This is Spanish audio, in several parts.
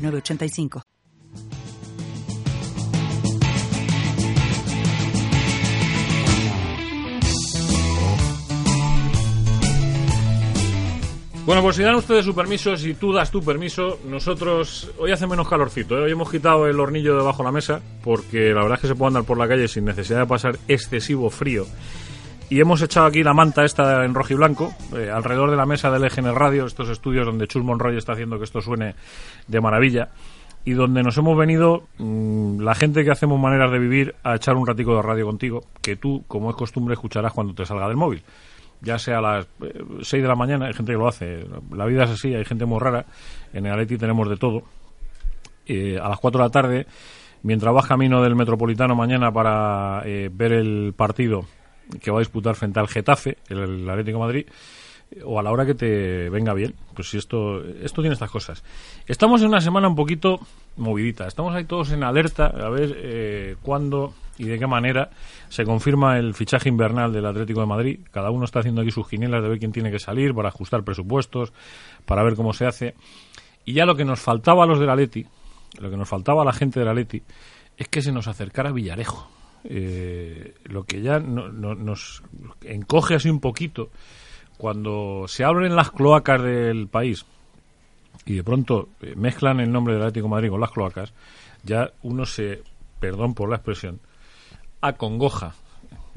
985. Bueno, pues si dan ustedes su permiso, si tú das tu permiso, nosotros hoy hace menos calorcito. ¿eh? Hoy hemos quitado el hornillo debajo de la mesa porque la verdad es que se puede andar por la calle sin necesidad de pasar excesivo frío. Y hemos echado aquí la manta esta en rojo y blanco, eh, alrededor de la mesa del eje el radio, estos estudios donde Chus Monroy está haciendo que esto suene de maravilla, y donde nos hemos venido mm, la gente que hacemos maneras de vivir a echar un ratico de radio contigo, que tú, como es costumbre, escucharás cuando te salga del móvil. Ya sea a las 6 eh, de la mañana, hay gente que lo hace, la vida es así, hay gente muy rara, en el Atleti tenemos de todo. Eh, a las 4 de la tarde, mientras vas camino del Metropolitano mañana para ver el partido que va a disputar frente al Getafe, el, Atlético de Madrid, o a la hora que te venga bien. Pues si esto, esto tiene estas cosas. Estamos en una semana un poquito movidita. Estamos ahí todos en alerta a ver eh, cuándo y de qué manera se confirma el fichaje invernal del Atlético de Madrid. Cada uno está haciendo aquí sus quinielas de ver quién tiene que salir para ajustar presupuestos, para ver cómo se hace. Y ya lo que nos faltaba a los del Atleti, lo que nos faltaba a la gente del Atleti, es que se nos acercara Villarejo eh, lo que ya nos encoge así un poquito cuando se abren las cloacas del país y de pronto eh, mezclan el nombre del Atlético Madrid con las cloacas, ya uno se, perdón por la expresión, acongoja,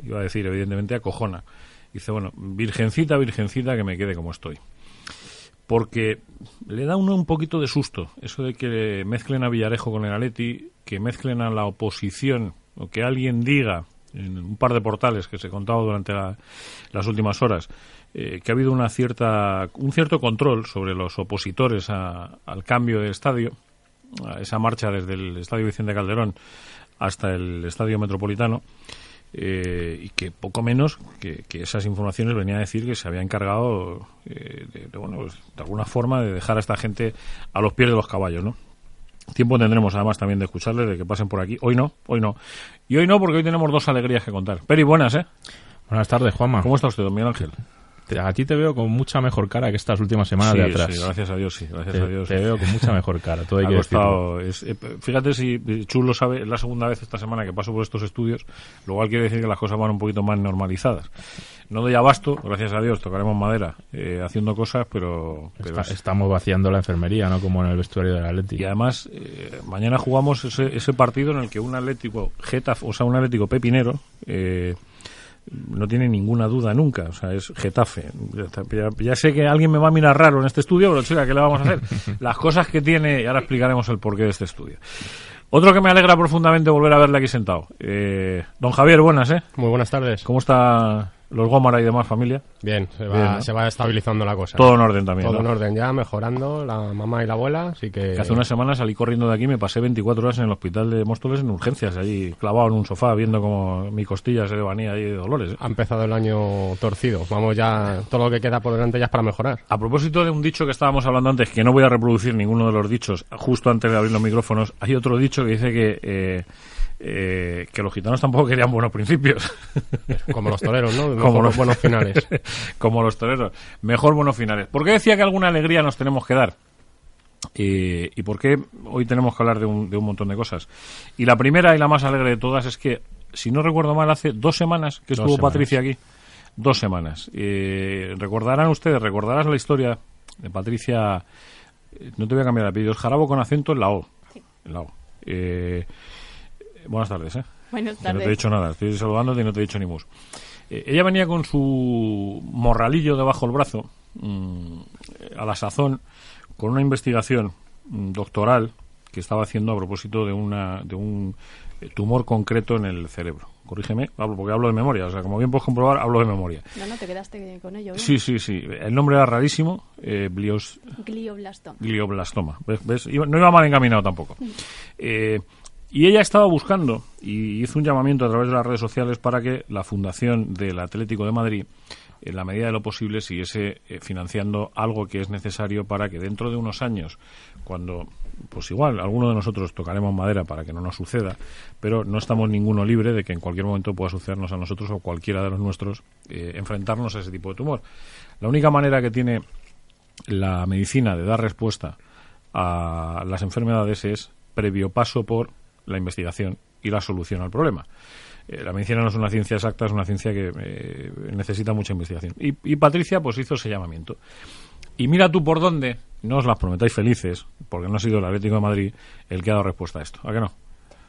iba a decir evidentemente acojona. Dice, bueno, virgencita, virgencita, que me quede como estoy. Porque le da uno un poquito de susto eso de que mezclen a Villarejo con el Atleti, que mezclen a la oposición o que alguien diga en un par de portales que se contaba durante las últimas horas eh, que ha habido una cierta un cierto control sobre los opositores al cambio de estadio a esa marcha desde el estadio Vicente Calderón hasta el estadio Metropolitano eh, y que poco menos que, esas informaciones venían a decir que se había encargado eh, de, bueno, pues, de alguna forma de dejar a esta gente a los pies de los caballos, ¿no? Tiempo tendremos además también de escucharles, de que pasen por aquí. Hoy no, hoy no. Y hoy no, porque hoy tenemos dos alegrías que contar. Peri, buenas, ¿eh? Buenas tardes, Juanma. ¿Cómo está usted, don Miguel Ángel? A ti te veo con mucha mejor cara que estas últimas semanas de atrás. Sí, gracias a Dios, sí, gracias te, a Dios. Te veo con mucha mejor cara, todo hay que costado, es, eh, Fíjate si Chulo sabe, es la segunda vez esta semana que paso por estos estudios, lo cual quiere decir que las cosas van un poquito más normalizadas. No doy abasto, gracias a Dios, tocaremos madera eh, haciendo cosas, pero... estamos vaciando la enfermería, ¿no? Como en el vestuario del Atlético. Y además, eh, mañana jugamos ese, ese partido en el que un Atlético Getafe, o sea, un Atlético Pepinero... Eh, no tiene ninguna duda nunca, o sea, es Getafe. Ya, sé que alguien me va a mirar raro en este estudio, pero chica, ¿qué le vamos a hacer? Las cosas que tiene, y ahora explicaremos el porqué de este estudio. Otro que me alegra profundamente volver a verle aquí sentado. Eh, don Javier, buenas, ¿eh? Muy buenas tardes. ¿Cómo está los Gómara y demás familia. Bien, se va, se va estabilizando la cosa. Todo en orden también. Todo en orden ya, mejorando la mamá y la abuela, así que... hace unas semanas salí corriendo de aquí, me pasé 24 horas en el hospital de Móstoles en urgencias, allí clavado en un sofá, viendo como mi costilla se devanía ahí de dolores. ¿eh? Ha empezado el año torcido, vamos ya, todo lo que queda por delante ya es para mejorar. A propósito de un dicho que estábamos hablando antes, que no voy a reproducir ninguno de los dichos justo antes de abrir los micrófonos, hay otro dicho que dice que... Eh, eh, que los gitanos tampoco querían buenos principios. Como los toreros, ¿no? Como los buenos finales. Como los toreros. Mejor buenos finales. ¿Por qué decía que alguna alegría nos tenemos que dar? ¿Y por qué hoy tenemos que hablar de un, de un montón de cosas? Y la primera y la más alegre de todas es que, si no recuerdo mal, hace dos semanas que estuvo Patricia aquí. Dos semanas. recordarán ustedes, recordarás la historia de Patricia. Eh, no te voy a cambiar el apellido, es Jarabo con acento en la O. En la O. Eh, buenas tardes, ¿eh? Buenas tardes. no te he dicho nada, estoy saludándote y no te he dicho ni mus. Eh, ella venía con su morralillo debajo del brazo, mm, a la sazón, con una investigación mm, doctoral que estaba haciendo a propósito de una de un eh, tumor concreto en el cerebro. Corrígeme, hablo, porque hablo de memoria. O sea, como bien puedes comprobar, hablo de memoria. No, no, te quedaste con ello. Sí, sí, sí. El nombre era rarísimo. Eh, Glioblastoma. glioblastoma. ¿Ves? ¿Ves? Iba- no iba mal encaminado tampoco. Eh, y ella estaba buscando y hizo un llamamiento a través de las redes sociales para que la Fundación del Atlético de Madrid, en la medida de lo posible, siguiese eh, financiando algo que es necesario para que dentro de unos años, cuando, pues igual, alguno de nosotros tocaremos madera para que no nos suceda, pero no estamos ninguno libre de que en cualquier momento pueda sucedernos a nosotros o cualquiera de los nuestros eh, enfrentarnos a ese tipo de tumor. La única manera que tiene la medicina de dar respuesta a las enfermedades es previo paso por la investigación y la solución al problema. Eh, la medicina no es una ciencia exacta, es una ciencia que eh, necesita mucha investigación. Y, y Patricia pues hizo ese llamamiento. Y mira tú por dónde, no os las prometáis felices, porque no ha sido el Atlético de Madrid el que ha dado respuesta a esto. ¿A que no?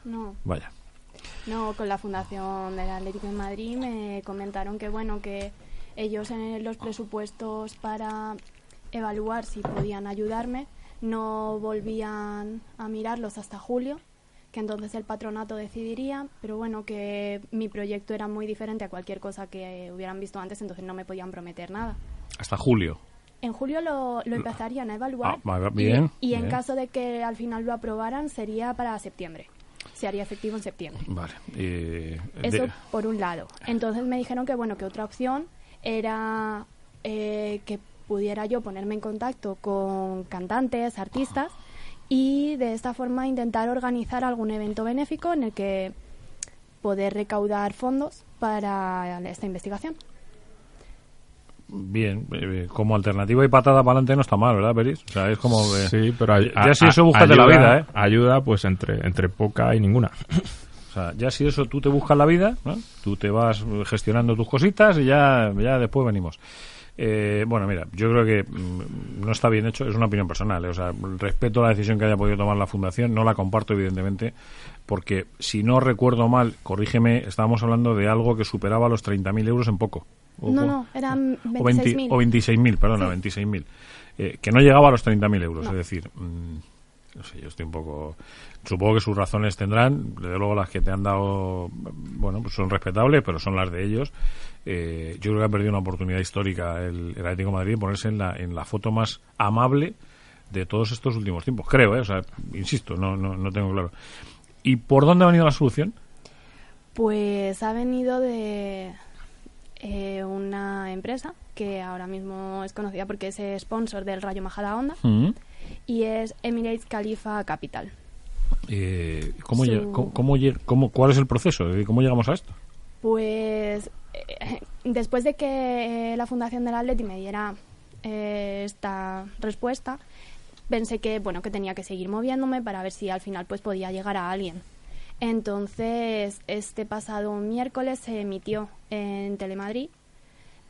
No, Vaya. no, con la Fundación del Atlético de Madrid me comentaron que, bueno, que ellos en los presupuestos para evaluar si podían ayudarme no volvían a mirarlos hasta julio, que entonces el patronato decidiría, pero bueno, que mi proyecto era muy diferente a cualquier cosa que hubieran visto antes, entonces no me podían prometer nada. Hasta julio. En julio lo, lo empezarían a evaluar Ah, va- y- bien, y, en bien. caso de que al final lo aprobaran sería para septiembre. Se haría efectivo en septiembre. Vale. eh, Eso de- por un lado. Entonces me dijeron que bueno que otra opción era eh, que pudiera yo ponerme en contacto con cantantes, artistas y de esta forma intentar organizar algún evento benéfico en el que poder recaudar fondos para esta investigación. bien, eh, como alternativa y patada para adelante no está mal, ¿verdad, Peris? O sea, es como... eh, Sí, pero ay- ya a- si eso a- búscate la vida, ¿eh? Ayuda, pues entre, entre poca y ninguna. O sea, ya si eso tú te buscas la vida, ¿no? tú te vas gestionando tus cositas y ya, ya después venimos. Eh, bueno, mira, yo creo que mm, no está bien hecho, es una opinión personal. ¿eh? O sea, respeto la decisión que haya podido tomar la Fundación, no la comparto, evidentemente, porque si no recuerdo mal, corrígeme, estábamos hablando de algo que superaba los 30.000 euros en poco. O- No, no, eran o 20 26.000. O 26.000, perdona, 26.000. Eh, que no llegaba a los 30.000 euros, No. es decir, mm, no sé, yo estoy un poco... Supongo que sus razones tendrán, desde luego las que te han dado, bueno, pues son respetables, pero son las de ellos. Eh, yo creo que ha perdido una oportunidad histórica el, el Atlético de Madrid de ponerse en la, en la foto más amable de todos estos últimos tiempos. Creo, ¿eh? O sea, insisto, no, no, no tengo claro. ¿Y por dónde ha venido la solución? Pues ha venido de eh, una empresa que ahora mismo es conocida porque es sponsor del Rayo Majadahonda Mm. y es Emirates Khalifa Capital. Eh, ¿cómo, Su- cómo- cómo llega- cómo- ¿Cuál es el proceso? ¿Cómo llegamos a esto? Pues eh, después de que eh, la Fundación del Atleti me diera eh, esta respuesta, pensé que bueno que tenía que seguir moviéndome para ver si al final pues podía llegar a alguien. Entonces, este pasado miércoles se emitió en Telemadrid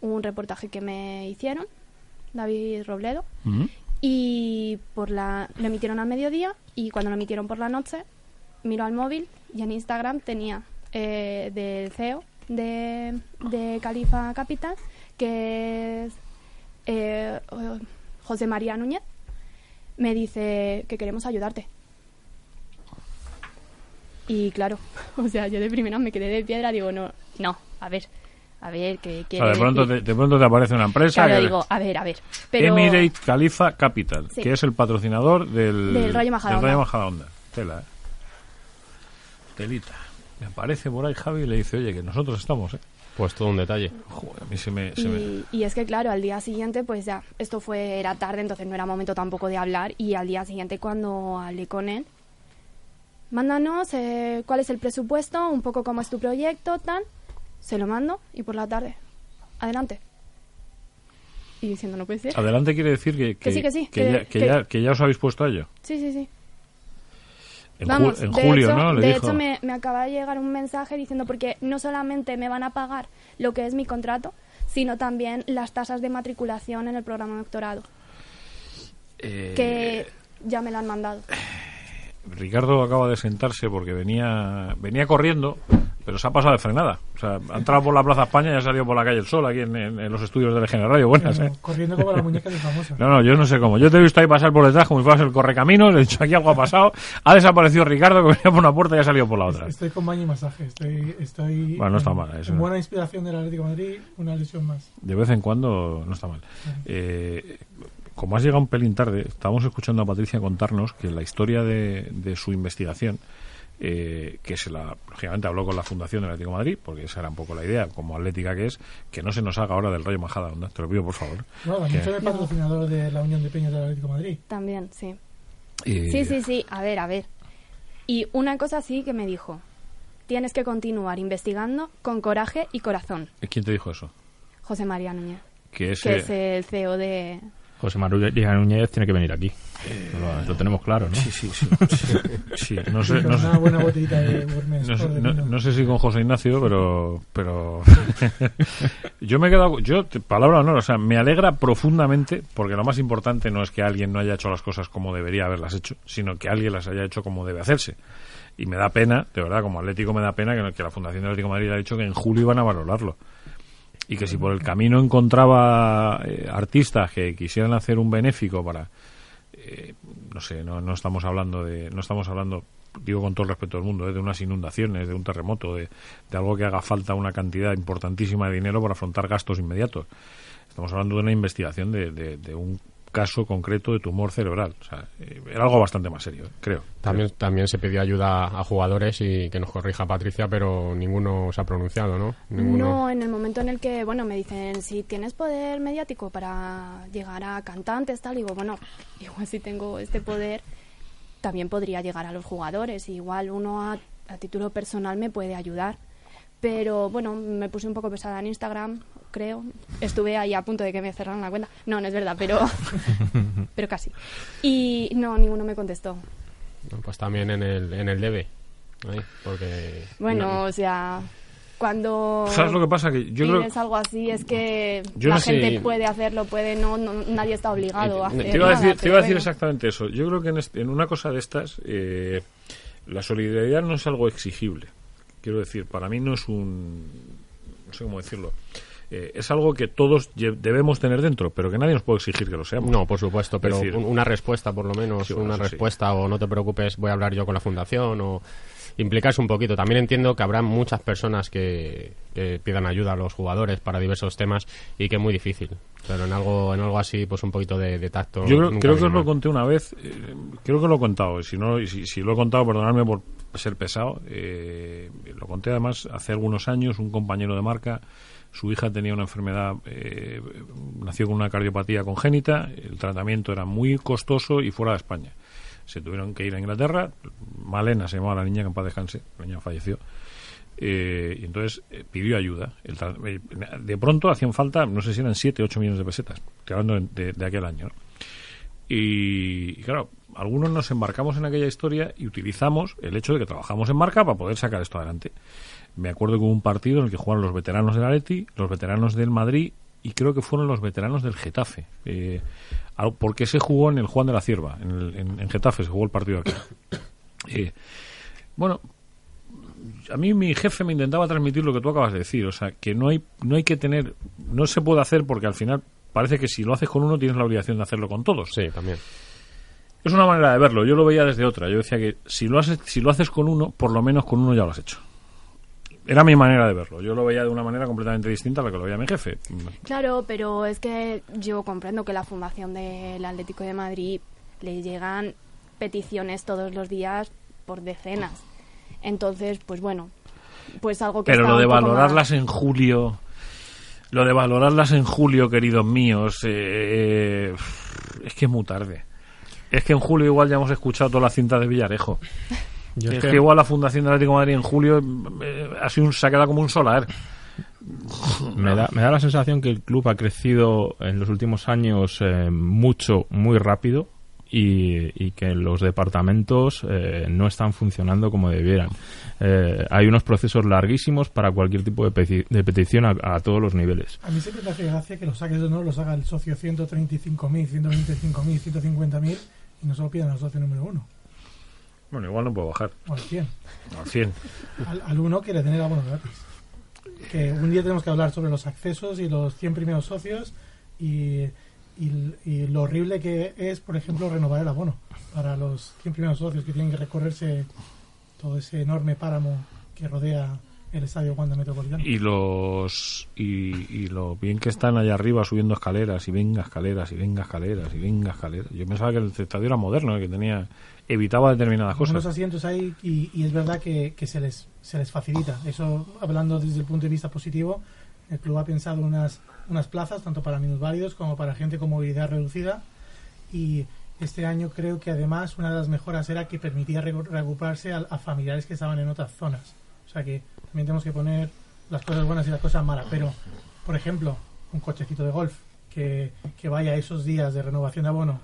un reportaje que me hicieron, David Robledo. Y por la lo emitieron al mediodía y cuando lo emitieron por la noche miro al móvil y en Instagram tenía eh, del CEO de, de Califa Capital que es eh, eh, José María Núñez me dice que queremos ayudarte. Y claro o sea yo de primera me quedé de piedra digo no no a ver a ver que O quiere sea, de pronto, decir? te, de pronto te aparece una empresa Claro, que- digo a ver a ver pero Emirate Khalifa Capital, Sí. que es el patrocinador del, Del Rayo Majadahonda. del Rayo. Tela, ¿eh? Telita. Me aparece por ahí Javi y le dice, oye, que nosotros estamos, ¿eh? Pues todo un detalle. Joder, a mí se me... se me- Y, y es que claro, al día siguiente, pues ya, esto fue, era tarde, entonces no era momento tampoco de hablar. Y al día siguiente, cuando hablé con él, mándanos eh, cuál es el presupuesto, un poco cómo es tu proyecto, tal. Se lo mando y por la tarde, adelante. Y diciendo, no puede ser. Adelante quiere decir que, Que sí, que sí, que, ya, que, ya, que ya os habéis puesto a ello. Sí, sí, sí. En, Vamos, ju- en de julio, hecho, ¿no? Le de dijo. hecho me, me acaba de llegar un mensaje diciendo porque no solamente me van a pagar lo que es mi contrato, sino también las tasas de matriculación en el programa de doctorado, Eh, que ya me la han mandado. Ricardo acaba de sentarse porque venía venía corriendo pero se ha pasado de frenada. O sea, ha entrado por la Plaza España y ha salido por la calle El Sol, aquí en, en- en los estudios de Legend Radio. Buenas, ¿eh? corriendo como la muñeca de famosa. No, no, yo no sé cómo. Yo te he visto ahí pasar por detrás como si fueras el correcaminos, le he dicho aquí algo ha pasado, ha desaparecido Ricardo que venía por una puerta y ha salido por la otra. Estoy con baño y masaje. Estoy, estoy Bueno, no está mal, eso buena inspiración del Atlético de Madrid, una lesión más. De vez en cuando no está mal. Eh, como has llegado un pelín tarde, estábamos escuchando a Patricia contarnos que la historia de, de su investigación, eh, que se la, lógicamente habló con la Fundación del Atlético de Madrid, porque esa era un poco la idea, como atlética que es, que no se nos haga ahora del Rayo Majada, Onda, te lo pido por favor. No, también Que- soy el patrocinador de la Unión de Peñas del Atlético de Madrid. También, sí. Sí, sí, sí. A ver, a ver. Y una cosa sí que me dijo. Tienes que continuar investigando con coraje y corazón. ¿Quién te dijo eso? José María Núñez, Que es, que es el CEO de... José María Núñez tiene que venir aquí. Lo, lo tenemos claro, ¿no? Sí, sí, sí. sí, sí, no sé, no sé. una buena botellita de Gourmet No sé, Sport de no- vino. no sé si con José Ignacio, pero pero yo me he quedado yo palabra de honor, o sea, me alegra profundamente porque lo más importante no es que alguien no haya hecho las cosas como debería haberlas hecho, sino que alguien las haya hecho como debe hacerse. Y me da pena, de verdad, como Atlético me da pena que, que la Fundación de Atlético de Madrid ha dicho que en julio iban a valorarlo. Y que si por el camino encontraba eh, artistas que quisieran hacer un benéfico para eh, no sé, no, no estamos hablando de, no estamos hablando, digo con todo el respeto del mundo, eh, de unas inundaciones, de un terremoto, de, de algo que haga falta una cantidad importantísima de dinero para afrontar gastos inmediatos. Estamos hablando de una investigación de, de, de un caso concreto de tumor cerebral. O sea, eh, era algo bastante más serio, creo. También, también se pidió ayuda a jugadores y que nos corrija Patricia, pero ninguno se ha pronunciado, ¿no? Ninguno. No, en el momento en el que, bueno, me dicen, si tienes poder mediático para llegar a cantantes, tal, digo, bueno, igual si tengo este poder, también podría llegar a los jugadores. Igual uno a, a título personal me puede ayudar. Pero bueno, me puse un poco pesada en Instagram, creo. Estuve ahí a punto de que me cerraran la cuenta. No, no es verdad, pero, pero casi. Y no, ninguno me contestó. No, Pues también en el, en el debe. Porque. Bueno, no- o sea, cuando ¿Sabes lo que pasa? Que yo creo algo así es que Yo la no sé- gente puede hacerlo, puede no, no- nadie está obligado a Te hacer te iba a nada, decir, te pero iba a decir bueno. exactamente eso. Yo creo que en, este- en una cosa de estas, eh, la solidaridad no es algo exigible. Quiero decir, para mí no es un. No sé cómo decirlo. Eh, es algo que todos debemos tener dentro, pero que nadie nos puede exigir que lo seamos. No, por supuesto, pero decir- una respuesta por lo menos, Sí, bueno, una sí. respuesta o no te preocupes, voy a hablar yo con la fundación o implicarse un poquito. También entiendo que habrá muchas personas que, que pidan ayuda a los jugadores para diversos temas y que es muy difícil. Pero en algo, en algo así, pues un poquito de, de tacto. Yo creo, que os lo conté una vez, eh, creo que lo he contado, y si, no, y si, si lo he contado, perdonadme por ser pesado, eh, lo conté además hace algunos años, un compañero de marca, su hija tenía una enfermedad, eh, nació con una cardiopatía congénita, el tratamiento era muy costoso y fuera de España. Se tuvieron que ir a Inglaterra, Malena se llamaba la niña, que en paz descanse, la niña falleció, eh, y entonces eh, pidió ayuda. El eh, de pronto hacían falta, no sé si eran 7, 8 millones de pesetas, hablando de, de aquel año. ¿no? Y, claro, algunos nos embarcamos en aquella historia y utilizamos el hecho de que trabajamos en marca para poder sacar esto adelante. Me acuerdo hubo un partido en el que jugaron los veteranos del Atleti, los veteranos del Madrid y creo que fueron los veteranos del Getafe. Eh, porque se jugó en el Juan de la Cierva, en, el- en Getafe se jugó el partido aquí. Eh, bueno, a mí mi jefe me intentaba transmitir lo que tú acabas de decir, o sea, que no hay no hay que tener no se puede hacer porque al final parece que si lo haces con uno tienes la obligación de hacerlo con todos. Sí, también. Es una manera de verlo, yo lo veía desde otra. Yo decía que si lo haces si lo haces con uno, por lo menos con uno ya lo has hecho. Era mi manera de verlo. Yo lo veía de una manera completamente distinta a la que lo veía mi jefe. Claro, pero es que yo comprendo que la Fundación del Atlético de Madrid le llegan peticiones todos los días por decenas. Entonces, pues bueno, pues algo que Pero lo de valorarlas más- en julio, lo de valorarlas en julio, queridos míos, eh, eh, es que es muy tarde. Es que en julio igual ya hemos escuchado toda la cinta de Villarejo. Yo es es que... que- igual la Fundación del Atlético de Madrid en julio eh, ha sido un, se ha quedado como un solar. Me da, me da la sensación que el club ha crecido en los últimos años eh, mucho, muy rápido y, y que los departamentos eh, no están funcionando como debieran. Eh, hay unos procesos larguísimos para cualquier tipo de, peti- de petición a, a todos los niveles. A mí siempre me hace gracia que los saques de honor los haga el socio 135.000, 125.000, 150.000 y no se lo pidan al socio número uno. Bueno, igual no puedo bajar. O al 100. Al 100. Al, al uno quiere tener abonos gratis. Que un día tenemos que hablar sobre los accesos y los 100 primeros socios y, y- y lo horrible que es, por ejemplo, renovar el abono para los 100 primeros socios que tienen que recorrerse todo ese enorme páramo que rodea el estadio Wanda Metropolitano. Y los y, y lo bien que están allá arriba subiendo escaleras y venga escaleras y venga escaleras y venga escaleras. Yo pensaba que el estadio era moderno, que tenía evitaba determinadas unos cosas. asientos ahí y, y es verdad que, que se les se les facilita eso hablando desde el punto de vista positivo el club ha pensado unas unas plazas tanto para minusválidos como para gente con movilidad reducida y este año creo que además una de las mejoras era que permitía re- reagruparse a, a familiares que estaban en otras zonas o sea que también tenemos que poner las cosas buenas y las cosas malas pero por ejemplo un cochecito de golf que, que vaya a esos días de renovación de abono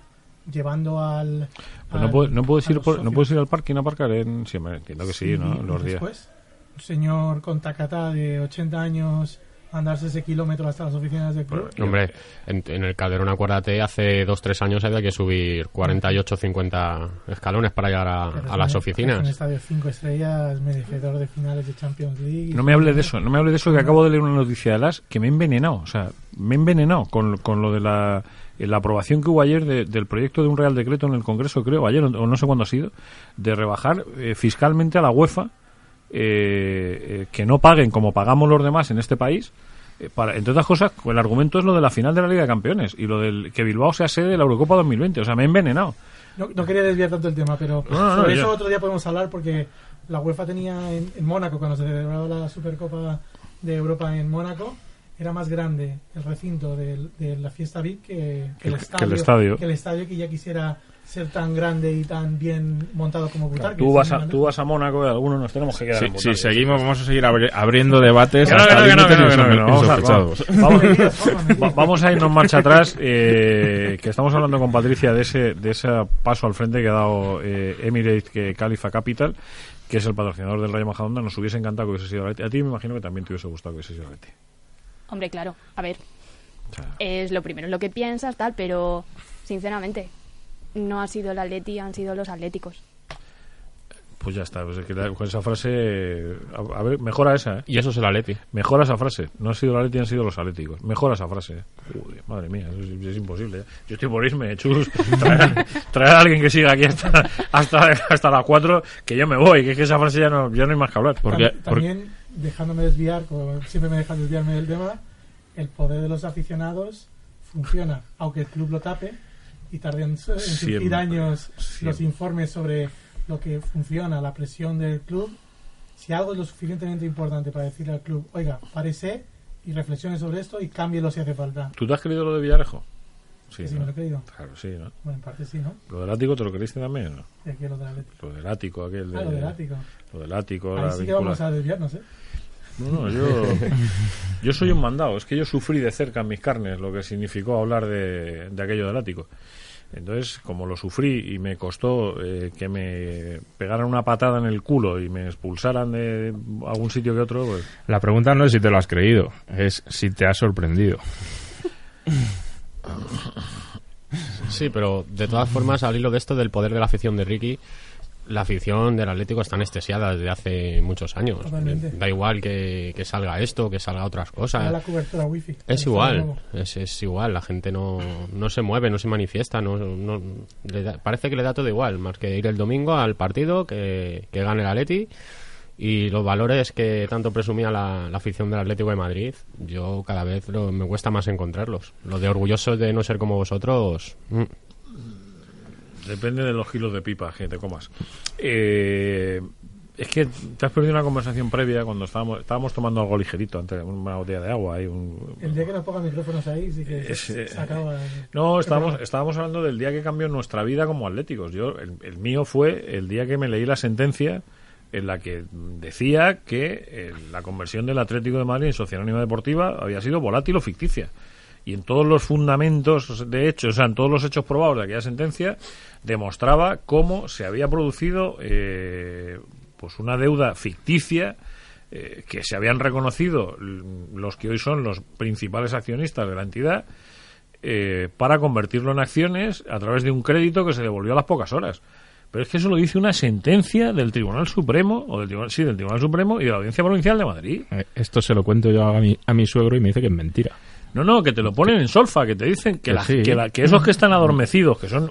llevando al, Pues no, puedes, no puedes a ir por- no puedes ir al parque y no aparcar en siempre entiendo que sí, ¿no? Los días. después, un señor con tacatá de 80 años andarse ese kilómetro hasta las oficinas del club. Hombre, en, en el Calderón, acuérdate, hace dos, tres años había que subir 48, 50 escalones para llegar a, a las oficinas. Es un estadio 5 estrellas, merecedor de finales de Champions League. No me hable de eso, no me hable de eso que acabo de leer una noticia de las que me he envenenado, o sea, me he envenenado con, con lo de la, eh, la aprobación que hubo ayer de- del proyecto de un Real Decreto en el Congreso, creo, ayer o o no sé cuándo ha sido, de rebajar eh, fiscalmente a la UEFA eh, eh, que no paguen como pagamos los demás en este país. eh, Para, entre otras cosas, el argumento es lo de la final de la Liga de Campeones y lo del que Bilbao sea sede de la Eurocopa 2020. O sea, me he envenenado. No, no quería desviar tanto el tema, pero No, no, sobre eso otro día podemos hablar porque la UEFA tenía en, en Mónaco, cuando se celebraba la Supercopa de Europa en Mónaco, era más grande el recinto de, la fiesta VIP que, que el que estadio, el estadio. que el estadio que ya quisiera ser tan grande y tan bien montado como Butarque. Tú vas, a, tú vas a Mónaco y algunos nos tenemos que quedar Si, en si Butarque. seguimos, vamos a seguir abri- abriendo debates Que no, hasta que no, que no, límites que no, que no, que no. Vamos a- irnos marcha atrás, eh, que estamos hablando con Patricia de ese, de ese paso al frente que ha dado eh, Emirates que Califa Capital, que es el patrocinador del Rayo Majadahonda. Nos hubiese encantado que hubiese sido Leti. A ti me imagino que también te hubiese gustado que hubiese sido Leti. Hombre, claro, a ver, es lo primero lo que piensas, tal, pero sinceramente, no ha sido el Atleti, han sido los Atléticos. pues ya está. Pues es que la- con esa frase, a, a ver, mejora esa, ¿eh? Y eso es el Atleti. Mejora esa frase. No ha sido la Leti, han sido los Atléticos. Mejora esa frase. ¿eh? Joder, madre mía, eso es, es imposible. ¿eh? Yo estoy por irme, chus. Traer, traer a alguien que siga aquí hasta, hasta, hasta las 4, que yo me voy. Que es que esa frase ya no, ya no hay más que hablar. Porque, Tam- también, dejándome desviar, como siempre me deja desviarme del tema, el poder de los aficionados funciona, aunque el club lo tape y tarde en, su- en surgir Siempre, años siempre. los informes sobre lo que funciona, la presión del club. Si algo es lo suficientemente importante para decirle al club, oiga, parece y reflexione sobre esto y cámbielo si hace falta. ¿Tú te has creído lo de Villarejo? Sí, Que sí, ¿no? me lo he creído. Claro, sí, ¿no? Bueno, en parte sí, ¿no? Lo del ático te lo creíste también, ¿no? De aquí lo del Atlético. Lo del ático, aquel de... Ah, lo del ático. Lo del ático, Ahí sí que vamos a desviarnos, ¿eh? No, no, yo, yo soy un mandado. Es que yo sufrí de cerca en mis carnes lo que significó hablar de, de aquello del ático. Entonces, como lo sufrí y me costó eh, que me pegaran una patada en el culo y me expulsaran de algún sitio que otro, pues La pregunta no es si te lo has creído, es si te ha sorprendido. Sí, pero de todas formas, al hilo de esto del poder de la afición de Ricky, la afición del Atlético está anestesiada desde hace muchos años. Totalmente. Da igual que, que salga esto, que salga otras cosas. la cobertura wifi. Es igual, es, es igual, la gente no, no se mueve, no se manifiesta, no, no- le da- parece que le da todo igual, más que ir el domingo al partido, que, que gane el Atleti y los valores que tanto presumía la, la afición del Atlético de Madrid, yo cada vez lo- me cuesta más encontrarlos. Lo de orgullosos de no ser como vosotros, mm, depende de los kilos de pipa que te comas. Eh, es que te has perdido una conversación previa cuando estábamos, estábamos tomando algo ligerito, antes una botella de agua y un, El día que no pongan micrófonos ahí, sí que Es, eh, se acaba. No, estábamos, estábamos hablando del día que cambió nuestra vida como atléticos. Yo, el, el mío fue el día que me leí la sentencia en la que decía que eh, la conversión del Atlético de Madrid en Sociedad Anónima Deportiva había sido volátil o ficticia. Y en todos los fundamentos de hecho, o sea, en todos los hechos probados de aquella sentencia, demostraba cómo se había producido eh, pues una deuda ficticia eh, que se habían reconocido los que hoy son los principales accionistas de la entidad eh, para convertirlo en acciones a través de un crédito que se devolvió a las pocas horas. Pero es que eso lo dice una sentencia del Tribunal Supremo, o del Tribunal, sí, del Tribunal Supremo y de la Audiencia Provincial de Madrid. Eh, Esto se lo cuento yo a mi, a mi suegro y me dice que es mentira. No, no, que te lo ponen en solfa, que te dicen que, Que la- sí. que, la- que esos que están adormecidos, que son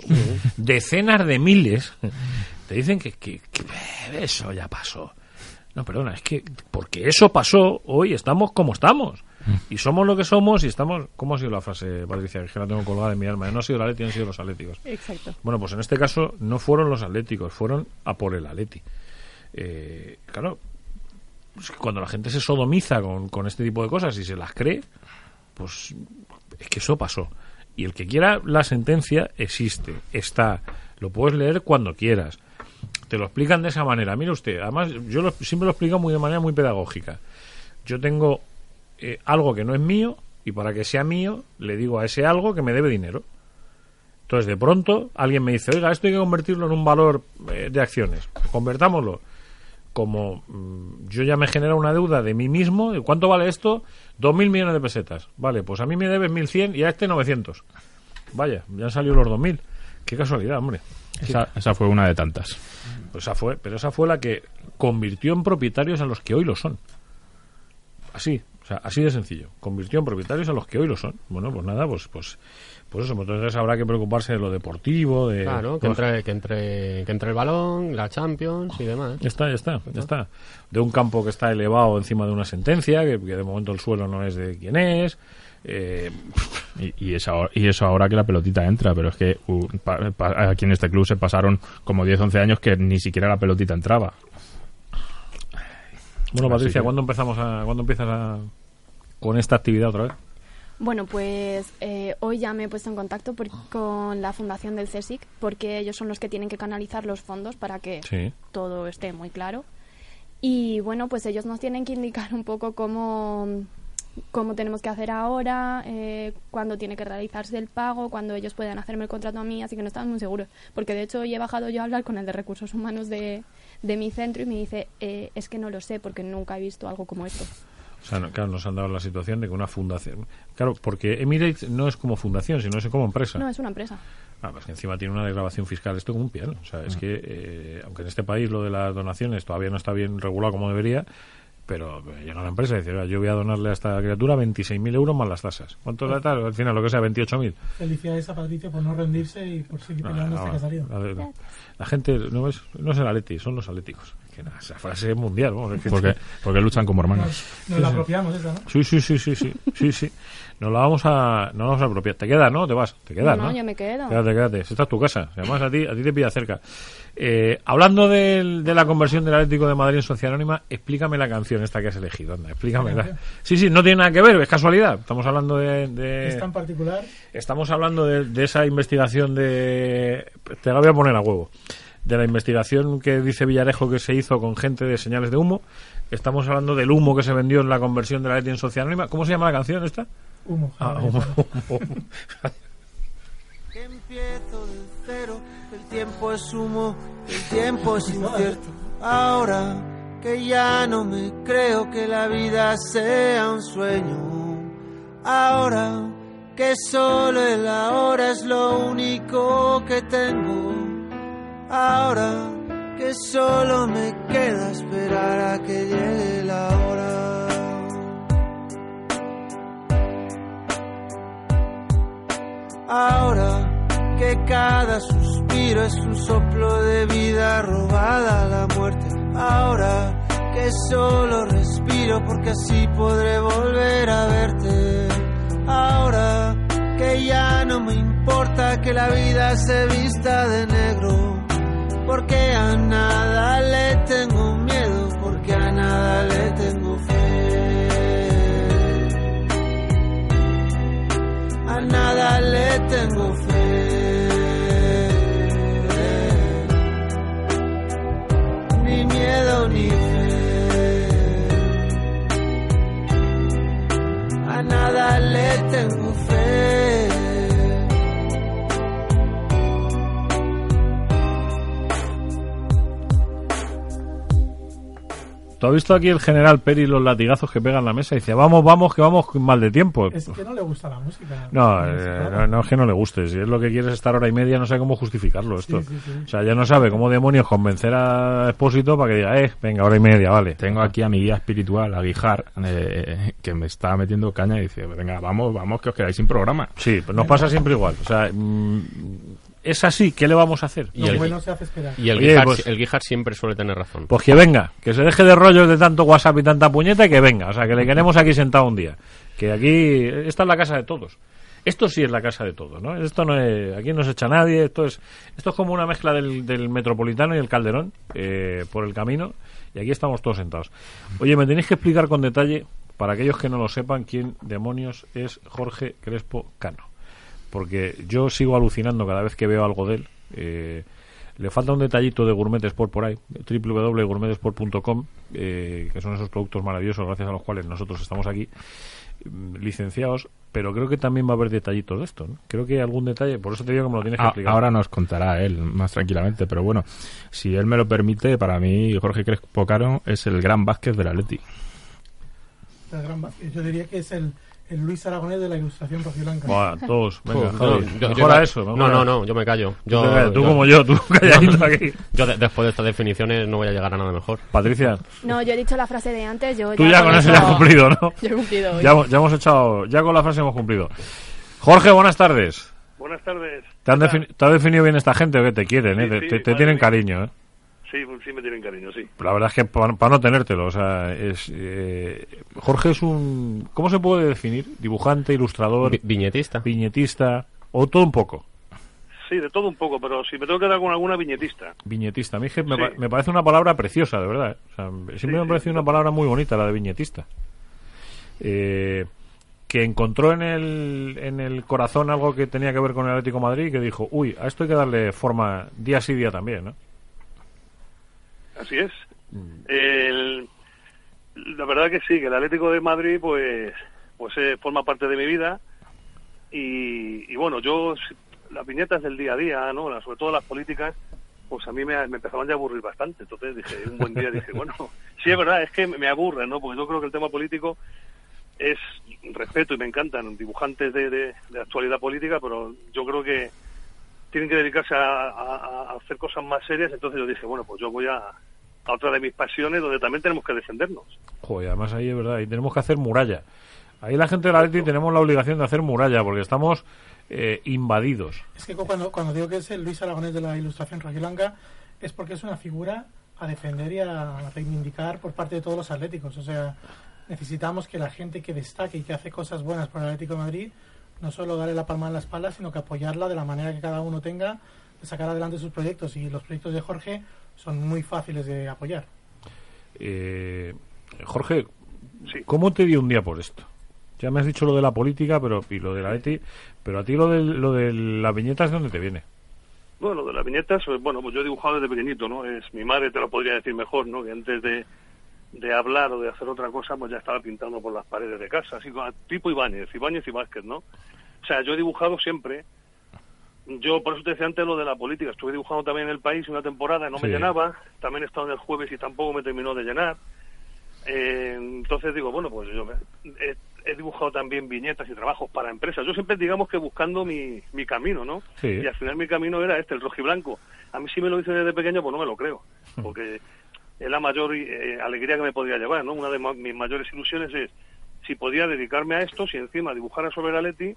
decenas de miles, te dicen que, que- que, eso ya pasó. No, perdona, es que porque eso pasó, hoy estamos como estamos. Y somos lo que somos y estamos... ¿Cómo ha sido la frase, Patricia? Que la tengo colgada en mi alma. No ha sido la Leti, han sido los atléticos. Exacto. Bueno, pues en este caso no fueron los atléticos, fueron a por el Atleti. Eh, claro, pues cuando la gente se sodomiza con, con este tipo de cosas y se las cree, pues es que eso pasó. Y el que quiera la sentencia existe, está, lo puedes leer cuando quieras. Te lo explican de esa manera. Mire usted, además yo siempre lo explico muy de manera muy pedagógica. Yo tengo eh, algo que no es mío y para que sea mío le digo a ese algo que me debe dinero. Entonces, de pronto, alguien me dice, oiga, esto hay que convertirlo en un valor eh, de acciones. Convertámoslo. Como mm, yo ya me genera una deuda de mí mismo, ¿y ¿cuánto vale esto? Dos mil millones de pesetas. Vale, pues a mí me debes 1.100 y a este 900. Vaya, ya han salido los 2.000. Qué casualidad, hombre. Esa, esa fue una de tantas. Pues esa fue, pero esa fue la que convirtió en propietarios a los que hoy lo son. Así, o sea, así de sencillo. Convirtió en propietarios a los que hoy lo son. Bueno, pues nada, pues pues pues eso, pues entonces habrá que preocuparse de lo deportivo, de Claro, que entre, que, entre, que entre el balón, la Champions y demás. Ya está, ya está, ya está. De un campo que está elevado encima de una sentencia, que, que de momento el suelo no es de quien es. Eh, Y, y, eso, ahora- y eso ahora que la pelotita entra, pero es que uh, pa- pa- aquí en este club se pasaron como 10, 11 años que ni siquiera la pelotita entraba. bueno, Patricia, que- ¿cuándo empezamos a, ¿cuándo empiezas a, con esta actividad otra vez? Bueno, pues eh, hoy ya me he puesto en contacto por- con la fundación del CSIC porque ellos son los que tienen que canalizar los fondos para que Sí. todo esté muy claro. Y bueno, pues ellos nos tienen que indicar un poco cómo, cómo tenemos que hacer ahora, eh, cuándo tiene que realizarse el pago, cuándo ellos puedan hacerme el contrato a mí, así que no estamos muy seguros. Porque de hecho hoy he bajado yo a hablar con el de recursos humanos de, de mi centro y me dice, eh, es que no lo sé porque nunca he visto algo como esto. O sea, no- claro, nos han dado la situación de que una fundación... Claro, porque Emirates no es como fundación, sino es como empresa. No, es una empresa. Ah, pues que encima tiene una desgrabación fiscal esto como un piano. O sea, es que, eh, aunque en este país lo de las donaciones todavía no está bien regulado como debería, pero llega la empresa y dice, "Oiga, yo voy a donarle a esta criatura 26.000 euros más las tasas. ¿Cuánto le tal? Al final, lo que sea, 28.000. Felicidades a Patricia por no rendirse y por seguir No, peleando no, hasta que ha salido. la, la- la gente no es, no es el Atleti, son los atléticos. Que nada, esa frase es mundial. vamos, es que- Porque, porque luchan como hermanos. Nos, nos la apropiamos esa, ¿no? Sí, sí, sí, sí, sí, sí, sí. Nos la vamos a, no vamos a apropiar. Te queda, ¿no? Te vas, te quedas, no, ¿no? yo me quedo. Quédate, quédate. Esta es tu casa. Además, a ti, a ti te pilla cerca. Eh, hablando del- de la conversión del Atlético de Madrid en Sociedad Anónima, explícame la canción esta que has elegido. Anda, explícamela. Sí, sí, no tiene nada que ver, es casualidad. Estamos hablando de... de- Esta en particular, Estamos hablando de, de esa investigación de... Te la voy a poner a huevo. De la investigación que dice Villarejo que se hizo con gente de señales de humo. Estamos hablando del humo que se vendió en la conversión de la Atleti en Sociedad Anónima. ¿Cómo se llama la canción esta? humo. Ah, humo, humo. Empiezo del cero, el tiempo es humo, el tiempo es incierto. Ahora que ya no me creo que la vida sea un sueño. Ahora que solo el ahora es lo único que tengo. Ahora que solo me queda esperar a que llegue la hora. Ahora que cada suspiro es un soplo de vida robada a la muerte. Ahora que solo respiro porque así podré volver a verte. Ahora que ya no me importa que la vida se vista de negro. Porque a nada le tengo miedo, porque a nada le tengo fe. A nada le tengo fe. Ni miedo ni fe. A nada le tengo ¿Tú has visto aquí el general Peri los latigazos que pega en la mesa? Y dice, vamos, vamos, que vamos mal de tiempo. Es que no le gusta la música. No, eh, no, no es que no le guste. Si es lo que quieres estar hora y media, no sé cómo justificarlo esto. Sí, sí, sí. O sea, ya no sabe cómo demonios convencer a Expósito para que diga, eh, venga, hora y media, vale. Tengo aquí a mi guía espiritual, a Guijar, eh, que me está metiendo caña y dice, venga, vamos, vamos, que os quedáis sin programa. Sí, pues nos pasa siempre igual. O sea, mm, es así, ¿qué le vamos a hacer? Y el- bueno se hace esperar. Y el Oye, Guijar, pues- el Guijar siempre suele tener razón. Pues que venga, que se deje de rollos de tanto WhatsApp y tanta puñeta y que venga. O sea, que le queremos aquí sentado un día. Que aquí, esta es la casa de todos. Esto sí es la casa de todos, ¿no? Esto no es, aquí no se echa nadie, esto es, esto es como una mezcla del, del Metropolitano y el Calderón, eh, por el camino, y aquí estamos todos sentados. Oye, me tenéis que explicar con detalle, para aquellos que no lo sepan, quién demonios es Jorge Crespo Cano. Porque yo sigo alucinando cada vez que veo algo de él. Eh, le falta un detallito de Gourmet Sport por ahí, www.gourmetsport.com, eh, que son esos productos maravillosos gracias a los cuales nosotros estamos aquí mm, licenciados, pero creo que también va a haber detallitos de esto, ¿no? Creo que hay algún detalle, por eso te digo que me lo tienes que A- explicar. Ah, ahora nos contará él más tranquilamente, pero bueno, si él me lo permite, para mí Jorge Crespo Caro es el gran Vázquez del Atleti. El gran Vázquez. Yo diría que es el, el Luis Aragonés de la ilustración rojiblanca. Buah, todos, venga, Uf, Javi, yo- yo- mejora yo- eso. No, mejora. no, no, yo me callo. Yo, Tú, como yo, tú calladito aquí. yo de- después de estas definiciones no voy a llegar a nada mejor. Patricia, No, yo he dicho la frase de antes, yo tú ya con eso ya has cumplido, ¿no? Yo he cumplido hoy. Ya, hemos- ya hemos echado, ya con la frase hemos cumplido. Jorge, buenas tardes. Buenas tardes. ¿Te, han ¿Qué defini- te ha definido bien esta gente o que te quieren? eh? Sí, Te- sí, te, tienen cariño, ¿eh? Sí, sí me tienen cariño, sí. La verdad es que para no tenértelo, o sea, es, eh, Jorge es un, ¿cómo se puede definir? Dibujante, ilustrador, Vi- viñetista. viñetista, o todo un poco. Sí, de todo un poco, pero si me tengo que dar con alguna viñetista. Viñetista, a mí es que me, Sí. pa- me parece una palabra preciosa, de verdad. ¿eh? O sea, siempre Sí, me sí, parece una palabra muy bonita la de viñetista. Eh, que encontró en el, en el corazón algo que tenía que ver con el Atlético de Madrid y que dijo, uy, a esto hay que darle forma día sí día también, ¿no? Así es. Mm. El- la verdad que sí, que el Atlético de Madrid, pues, pues eh, forma parte de mi vida. Y, y bueno, yo, las viñetas del día a día, ¿no? Sobre todo las políticas, pues a mí me, me empezaban ya a aburrir bastante. Entonces dije, un buen día dije, bueno, sí es verdad, es que me aburren, ¿no? Porque yo creo que el tema político es respeto y me encantan dibujantes de, de, de actualidad política, pero yo creo que tienen que dedicarse a, a- a hacer cosas más serias. Entonces yo dije, bueno, pues yo voy a, a otra de mis pasiones donde también tenemos que defendernos. Joder, además ahí es verdad, ahí tenemos que hacer muralla. Ahí la gente del Atleti tenemos la obligación de hacer muralla porque estamos eh, invadidos. Es que cuando, cuando digo que es el Luis Aragonés de la ilustración rojiblanca es porque es una figura a defender y a reivindicar por parte de todos los atléticos. O sea, necesitamos que la gente que destaque y que hace cosas buenas por el Atlético de Madrid no solo darle la palma en la espalda, sino que apoyarla de la manera que cada uno tenga de sacar adelante sus proyectos. Y los proyectos de Jorge son muy fáciles de apoyar. Eh, Jorge, Sí. ¿cómo te dio un día por esto? Ya me has dicho lo de la política pero y lo de la Atleti, pero a ti lo de, lo de las viñetas, ¿de dónde te viene? Bueno, de las viñetas, pues, bueno, pues yo he dibujado desde pequeñito, ¿no? Es mi madre te lo podría decir mejor, ¿no? Que antes de, de hablar o de hacer otra cosa, pues ya estaba pintando por las paredes de casa, así como tipo Ibáñez, Ibáñez y Vázquez, ¿no? O sea, yo he dibujado siempre. Yo, por eso te decía antes lo de la política. Estuve dibujando también en el país una temporada, no Sí. me llenaba. También he estado en el jueves y tampoco me terminó de llenar. Eh, entonces digo, bueno, pues yo me- he, he dibujado también viñetas y trabajos para empresas. Yo siempre, digamos que buscando mi, mi camino, ¿no? Sí. Y al final mi camino era este, el rojiblanco. A mí si me lo dicen desde pequeño, pues no me lo creo. Porque es la mayor eh, alegría que me podría llevar, ¿no? Una de ma- mis mayores ilusiones es si podía dedicarme a esto, si encima dibujara sobre el Atleti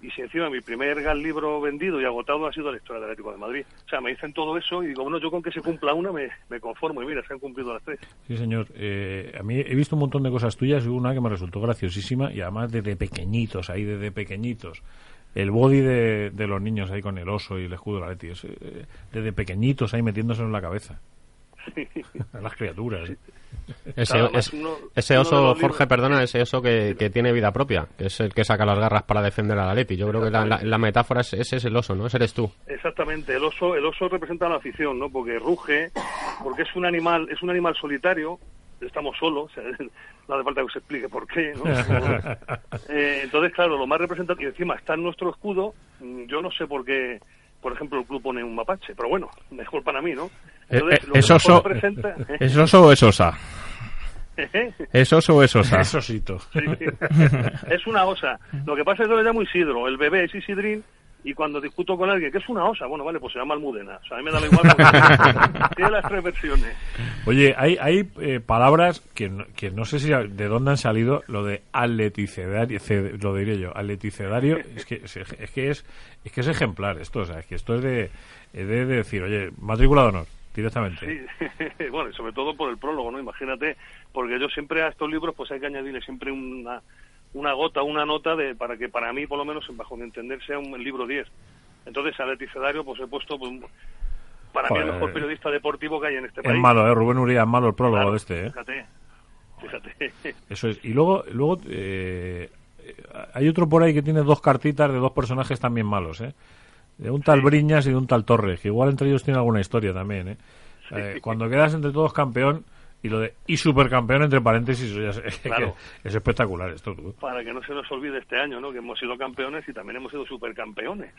y si encima mi primer gran libro vendido y agotado ha sido la historia del Atlético de Madrid. O sea, me dicen todo eso y digo, bueno, yo con que se cumpla una me, me conformo y mira, se han cumplido las tres. Sí, señor. Eh, a mí he visto un montón de cosas tuyas y una que me resultó graciosísima y además desde pequeñitos, ahí desde pequeñitos. El body de, de los niños ahí con el oso y el escudo de la Atleti, es, eh, desde pequeñitos ahí metiéndose en la cabeza. Las criaturas. Ese, es- uno- ese uno oso, Jorge, libros- perdona, ese oso que, que tiene vida propia, que es el que saca las garras para defender al Atleti. Yo creo que la, la- la metáfora es, ese es el oso, ¿no? Ese eres tú. Exactamente, el oso, el oso representa la afición, ¿no? Porque ruge, porque es un animal, es un animal solitario, estamos solos, no hace falta que se explique por qué, ¿no? Eh, entonces, claro, lo más representativo, y encima está en nuestro escudo, mm, yo no sé por qué, por ejemplo, el club pone un mapache, pero bueno, mejor para mí, ¿no? Eh, Entonces, eh, lo que ¿Es oso, representa- ¿Es oso o es osa? ¿Esos o esos? Esosito. Sí. es una osa. Lo que pasa es que yo le llamo Isidro. El bebé es Isidrín y cuando discuto con alguien que es una osa, bueno, vale, pues se llama Almudena. O sea, a mí me da igual porque tiene las tres versiones. Oye, hay, hay eh, palabras que no, que no sé si de dónde han salido, lo de atleticedario, ce- lo diré yo, atleticedario, es que es, es que es es que es ejemplar esto, o sea, es que esto es de, es de decir, oye, matrícula de honor, directamente. Sí, bueno, y sobre todo por el prólogo, ¿no? Imagínate, porque yo siempre a estos libros pues hay que añadirle siempre una, una gota, una nota de para que para mí, por lo menos, bajo mi entender, sea un libro 10. Entonces, a Leti Cedario, pues he puesto pues, para mí Joder. el mejor periodista deportivo que hay en este Es país. malo, eh, Rubén Uría, es malo el prólogo Claro, de este, eh. Fíjate, fíjate. Eso es. Y luego, luego eh, hay otro por ahí que tiene dos cartitas de dos personajes también malos, ¿eh? De un tal Briñas y de un tal Torres, que igual entre ellos tiene alguna historia también, ¿eh? Eh, cuando quedas entre todos campeón y lo de y supercampeón entre paréntesis, eso ya es, Claro. espectacular esto. tú. Para que no se nos olvide este año, ¿no? Que hemos sido campeones y también hemos sido supercampeones.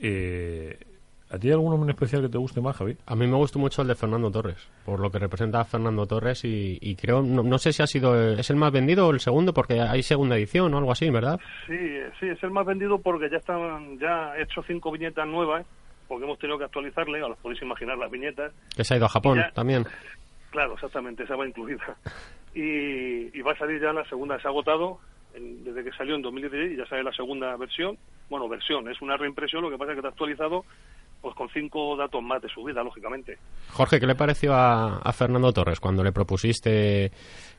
Eh, ¿A ti hay alguno en especial que te guste más, Javi? A mí me gustó mucho el de Fernando Torres, por lo que representa a Fernando Torres y, y creo, no, no sé si ha sido, es el más vendido o el segundo, porque hay segunda edición o algo así, ¿verdad? Sí, eh, sí, es el más vendido porque ya estaban ya hecho cinco viñetas nuevas, porque hemos tenido que actualizarle, os podéis imaginar las viñetas. Que se ha ido a Japón Ya. también. Claro, exactamente, esa va incluida. Y, y va a salir ya la segunda, se ha agotado en- desde que salió en 2016 y ya sale la segunda versión. Bueno, versión, es una reimpresión, lo que pasa es que está actualizado pues con cinco datos más de su vida, lógicamente. Jorge, ¿qué le pareció a, a Fernando Torres cuando le propusiste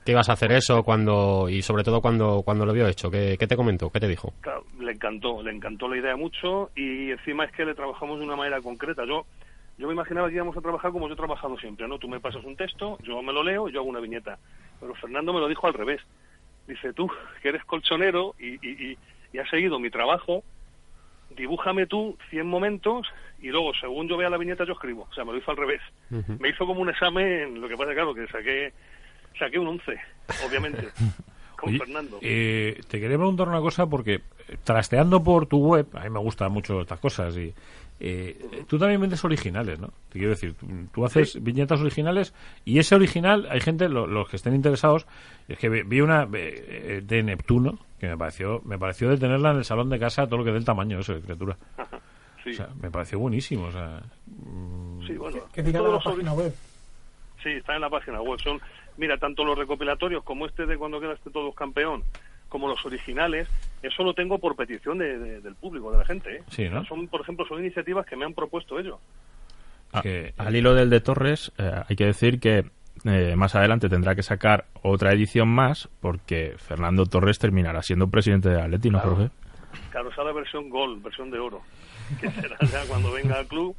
que ibas a hacer eso cuando y sobre todo cuando, cuando lo vio hecho? ¿Qué, qué te comentó? ¿Qué te dijo? Claro, le encantó, le encantó la idea mucho y encima es que le trabajamos de una manera concreta. Yo yo me imaginaba que íbamos a trabajar como yo he trabajado siempre, ¿no? Tú me pasas un texto, yo me lo leo, yo hago una viñeta. Pero Fernando me lo dijo al revés. Dice, tú, que eres colchonero y, y, y, y has seguido mi trabajo, dibújame tú 100 momentos y luego, según yo vea la viñeta, yo escribo. O sea, me lo hizo al revés. Me hizo como un examen, lo que pasa, claro, que saqué, saqué un 11, obviamente, con Oye, Fernando. eh, te quería preguntar una cosa porque trasteando por tu web, a mí me gustan mucho estas cosas y eh, tú también vendes originales, ¿no? Te quiero decir, tú, tú haces viñetas originales y ese original, hay gente, lo- los que estén interesados, es que vi, vi una eh, de Neptuno que me pareció, me pareció de tenerla en el salón de casa todo lo que dé el tamaño eso de criatura. Sí. O sea, me pareció buenísimo, o sea, mm, Sí, bueno, Que todos la los página web. Sí, está en la página web. Son, mira, tanto los recopilatorios como este de cuando quedaste todos campeón, como los originales, eso lo tengo por petición de- de- del público, de la gente. ¿eh? Sí, ¿no? O sea, son, por ejemplo, son iniciativas que me han propuesto ellos. A- que- al hilo del de Torres, eh, hay que decir que eh, más adelante tendrá que sacar otra edición más porque Fernando Torres terminará siendo presidente de Atleti, ¿no, Jorge? Claro, esa es la versión Gold, versión de oro, que será ya cuando venga al club.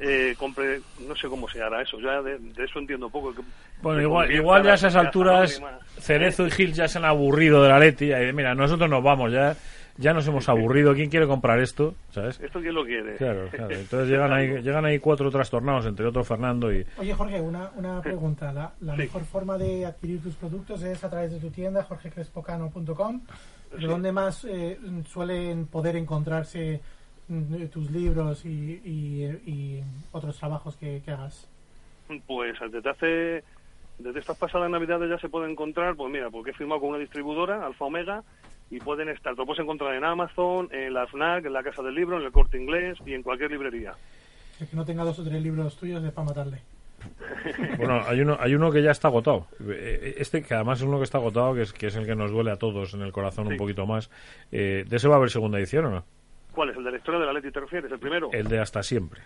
Eh, compre, no sé cómo se hará eso, ya de, de eso entiendo poco. que- Bueno, igual, igual ya a esas alturas. Cerezo y Gil ya se han aburrido de la Leti. Y mira, nosotros nos vamos, ya ya nos hemos aburrido. ¿Quién quiere comprar esto? ¿Sabes? ¿Esto quién lo quiere? Claro, claro. Entonces llegan ahí, llegan ahí cuatro trastornados, entre otros Fernando y... Oye, Jorge, una, una pregunta. La, la mejor forma de adquirir tus productos es a través de tu tienda, jorgecrespocano.com. ¿De dónde más eh, suelen poder encontrarse tus libros y, y- y otros trabajos que, que hagas? Pues desde hace, desde estas pasadas navidades ya se puede encontrar, pues mira, porque he firmado con una distribuidora, Alfa Omega, y pueden estar, lo puedes encontrar en Amazon, en la FNAC, en la Casa del Libro, en el Corte Inglés y en cualquier librería. El que no tenga dos o tres libros tuyos es para matarle. Bueno, hay uno, hay uno que ya está agotado. Eh, Este, que además es uno que está agotado, que es, que es el que nos duele a todos en el corazón un poco más. Eh, ¿De ese va a haber segunda edición o no? ¿Cuál es? ¿El de la historia de la Leti te refieres? ¿El primero? El de hasta siempre.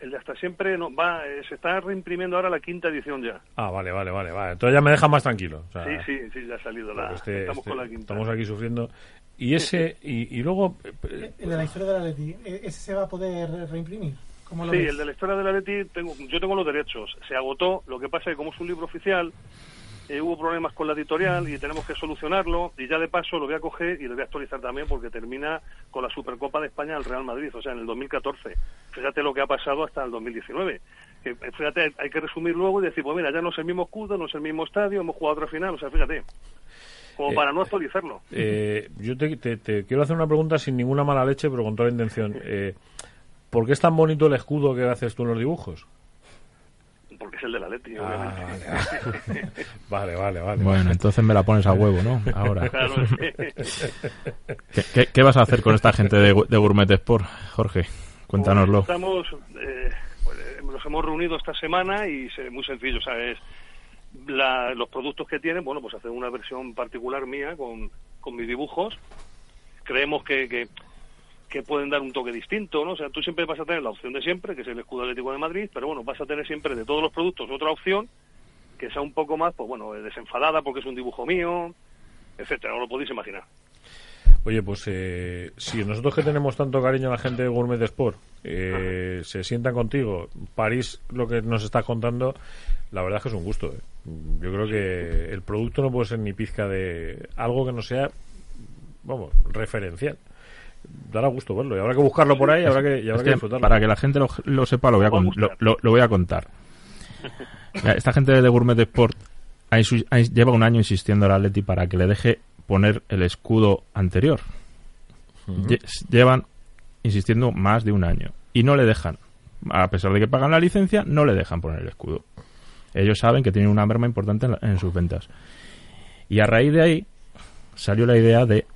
El de hasta siempre no, va, eh, se está reimprimiendo ahora la quinta edición ya. Ah, vale, vale, vale. vale. Entonces ya me deja más tranquilo. O sea, Sí, sí, sí, ya ha salido la. este- estamos este- con la quinta. estamos aquí sufriendo. Y ese, y, y luego... eh, El de la historia de la Leti, ¿e- ¿ese se va a poder reimprimir? ¿Cómo lo Sí, ves? el de la historia de la Leti, tengo, yo tengo los derechos. Se agotó, lo que pasa es que como es un libro oficial, eh, hubo problemas con la editorial y tenemos que solucionarlo. Y ya de paso lo voy a coger y lo voy a actualizar también porque termina con la Supercopa de España al Real Madrid, o sea, en el 2014. Fíjate lo que ha pasado hasta el 2019. Que, eh, fíjate, hay que resumir luego y decir, pues mira, ya no es el mismo escudo, no es el mismo estadio, hemos jugado otra final, o sea, fíjate. Como Eh, para no actualizarlo. Eh, yo te, te- te quiero hacer una pregunta sin ninguna mala leche, pero con toda la intención. Eh, ¿Por qué es tan bonito el escudo que haces tú en los dibujos? Porque es el de la Leti, Ah, obviamente. vale, vale, vale. Bueno, entonces me la pones a huevo, ¿no? Ahora. Claro, ¿Qué, qué, qué vas a hacer con esta gente de, de Gourmet Sport, Jorge? Cuéntanoslo. Pues estamos, eh, pues, eh, nos hemos reunido esta semana y es muy sencillo, ¿sabes? La, los productos que tienen, bueno, pues hacer una versión particular mía con, con mis dibujos. Creemos que, que, que pueden dar un toque distinto, ¿no? O sea, tú siempre vas a tener la opción de siempre, que es el escudo atlético de Madrid, pero bueno, vas a tener siempre de todos los productos otra opción que sea un poco más, pues bueno, desenfadada porque es un dibujo mío, etcétera, no lo podéis imaginar. Oye, pues eh, si nosotros que tenemos tanto cariño a la gente de Gourmet Sport eh, se sientan contigo, París, lo que nos estás contando, la verdad es que es un gusto. eh. Yo creo que el producto no puede ser ni pizca de algo que no sea, vamos, referencial. Dará gusto verlo y habrá que buscarlo por ahí y habrá que, y habrá Es que que disfrutarlo. para que la gente lo, lo sepa, lo voy a, a con- lo, buscar. lo- lo voy a contar. Mira, Esta gente de Gourmet Sport lleva un año insistiendo al Atleti para que le deje poner el escudo anterior. Lle- Llevan insistiendo más de un año y no le dejan. A pesar de que pagan la licencia, no le dejan poner el escudo. Ellos saben que tienen una merma importante en, la- en sus ventas. Y a raíz de ahí salió la idea de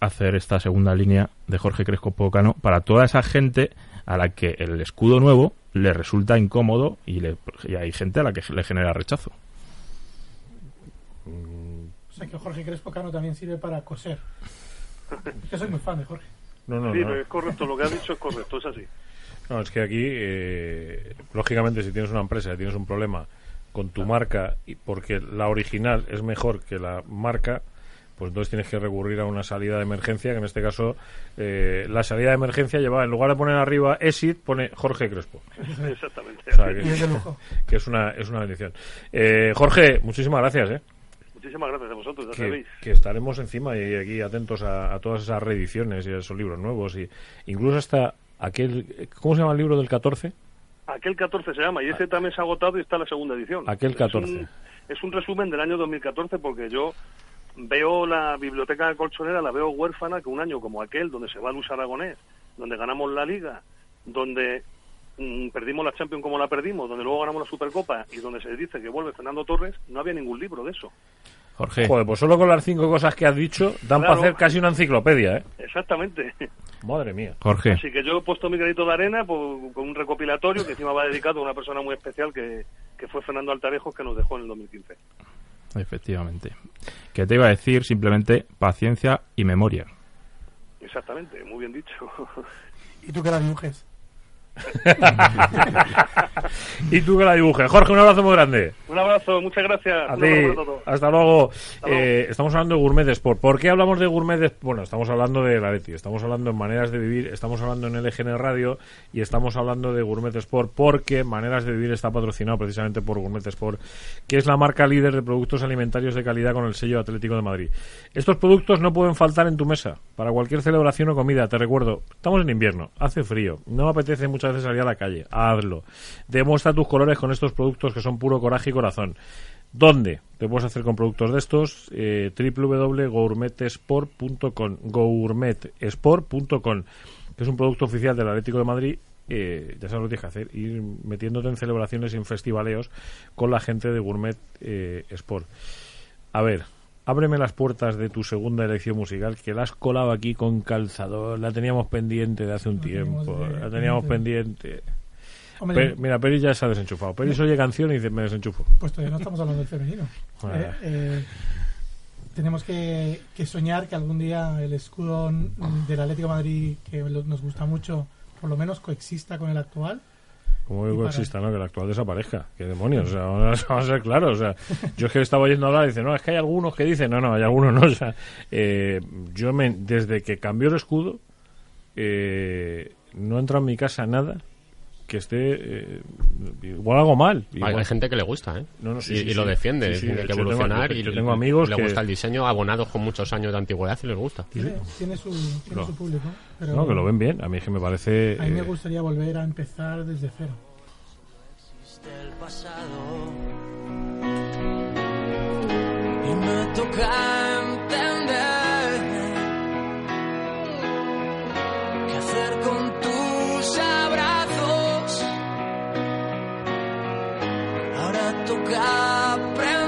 hacer esta segunda línea de Jorge Cresco Pocano para toda esa gente a la que el escudo nuevo le resulta incómodo y, le- y hay gente a la que le genera rechazo. O sea que Jorge Crespo Cano también sirve para coser. Es que soy muy fan de Jorge. No, no, sí, no. es correcto, lo que has dicho es correcto, es así. No, es que aquí, eh, lógicamente, si tienes una empresa y tienes un problema con tu marca, y porque la original es mejor que la marca, pues entonces tienes que recurrir a una salida de emergencia, que en este caso, eh, la salida de emergencia lleva, en lugar de poner arriba Exit, pone Jorge Crespo. Exactamente. O sea, que, Y es de lujo. que es una, es una bendición. Eh, Jorge, muchísimas gracias, ¿eh? Muchísimas gracias a vosotros, ya que, sabéis. que estaremos encima y aquí atentos a, a todas esas reediciones y a esos libros nuevos y incluso hasta aquel ¿cómo se llama el libro del 14? Aquel 14 se llama y ese también se ha agotado y está la segunda edición. Aquel Es 14. un, es un resumen del año 2014 porque yo veo la biblioteca colchonera, la veo huérfana que un año como aquel, donde se va Luis Aragonés, donde ganamos la Liga, donde mm, perdimos la Champions como la perdimos, donde luego ganamos la Supercopa y donde se dice que vuelve Fernando Torres, no había ningún libro de eso. Jorge, Joder, pues solo con las cinco cosas que has dicho dan para hacer casi una enciclopedia, ¿eh? Exactamente. Madre mía. Jorge, Así que yo he puesto mi granito de arena por- con un recopilatorio que encima va dedicado a una persona muy especial que, que fue Fernando Altarejos que nos dejó en el 2015. Efectivamente. Que te iba a decir simplemente paciencia y memoria. Exactamente, muy bien dicho. Y tú que la dibujes. y tú que la dibujes. Jorge, un abrazo muy grande. un abrazo, muchas gracias. A ti. Hasta luego. Eh, estamos hablando de Gourmet Sport. ¿Por qué hablamos de Gourmet Sport? Bueno, estamos hablando de la Leti, estamos hablando en Maneras de Vivir, estamos hablando en LGN Radio y estamos hablando de Gourmet Sport porque Maneras de Vivir está patrocinado precisamente por Gourmet Sport, que es la marca líder de productos alimentarios de calidad con el sello Atlético de Madrid. Estos productos no pueden faltar en tu mesa para cualquier celebración o comida. Te recuerdo, estamos en invierno, hace frío, no apetece muchas veces salir a la calle. Hazlo. Demuestra tus colores con estos productos que son puro coraje y corazón. ¿Dónde? Te puedes hacer con productos de estos eh, www.gourmetesport.com gourmetesport.com que es un producto oficial del Atlético de Madrid eh, ya sabes lo que tienes que hacer ir metiéndote en celebraciones y en festivaleos con la gente de Gourmet eh, Sport a ver ábreme las puertas de tu segunda elección musical que la has colado aquí con calzador la teníamos pendiente de hace un tiempo de- la teníamos pendiente. pendiente Hombre, Pe- mira, Peri ya se ha desenchufado. Peri oye canción y dice, me desenchufo. pues todavía no estamos hablando del femenino. Ah. Eh, eh, tenemos que, que soñar que algún día el escudo del Atlético de Madrid, que nos gusta mucho, por lo menos coexista con el actual. Como Y digo, para- exista, ¿no? Que el actual desaparezca. ¿Qué demonios? O sea, vamos a, vamos a ser claros. O sea, yo es que estaba oyendo hablar y dice, no, es que hay algunos que dicen, no, no, hay algunos no. O sea, eh, yo me, desde que cambió el escudo, eh, no entra en mi casa nada que esté eh, igual algo mal. Hay, Igual- hay gente que le gusta, ¿eh? No, no, sí, y, sí, y lo defiende, Sí, sí, dice de que tengo- evolucionar yo- y yo tengo amigos le que- gusta el diseño, abonados con muchos años de antigüedad y les gusta. Tiene, tiene su, tiene Lo- su público. Pero no, que lo ven bien. A mí es que me parece... A mí me eh, gustaría volver a empezar desde cero. del pasado y me toca entender toca aprender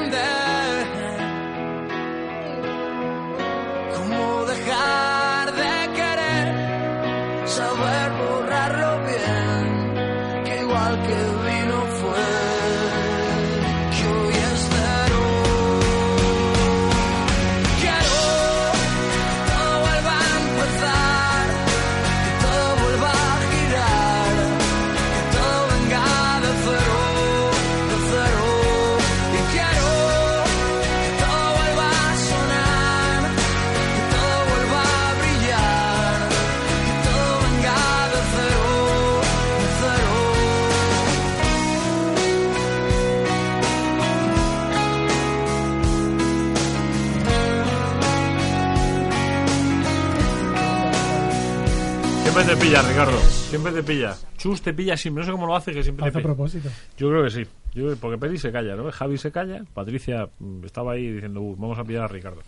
Siempre te pilla, Ricardo. Siempre te pilla. Chus te pilla siempre. No sé cómo lo hace, que siempre Lo hace te a pilla. propósito. Yo creo que sí. Yo, porque Peri se calla, ¿no? Javi se calla. Patricia mm, estaba ahí diciendo, "Uh, vamos a pillar a Ricardo.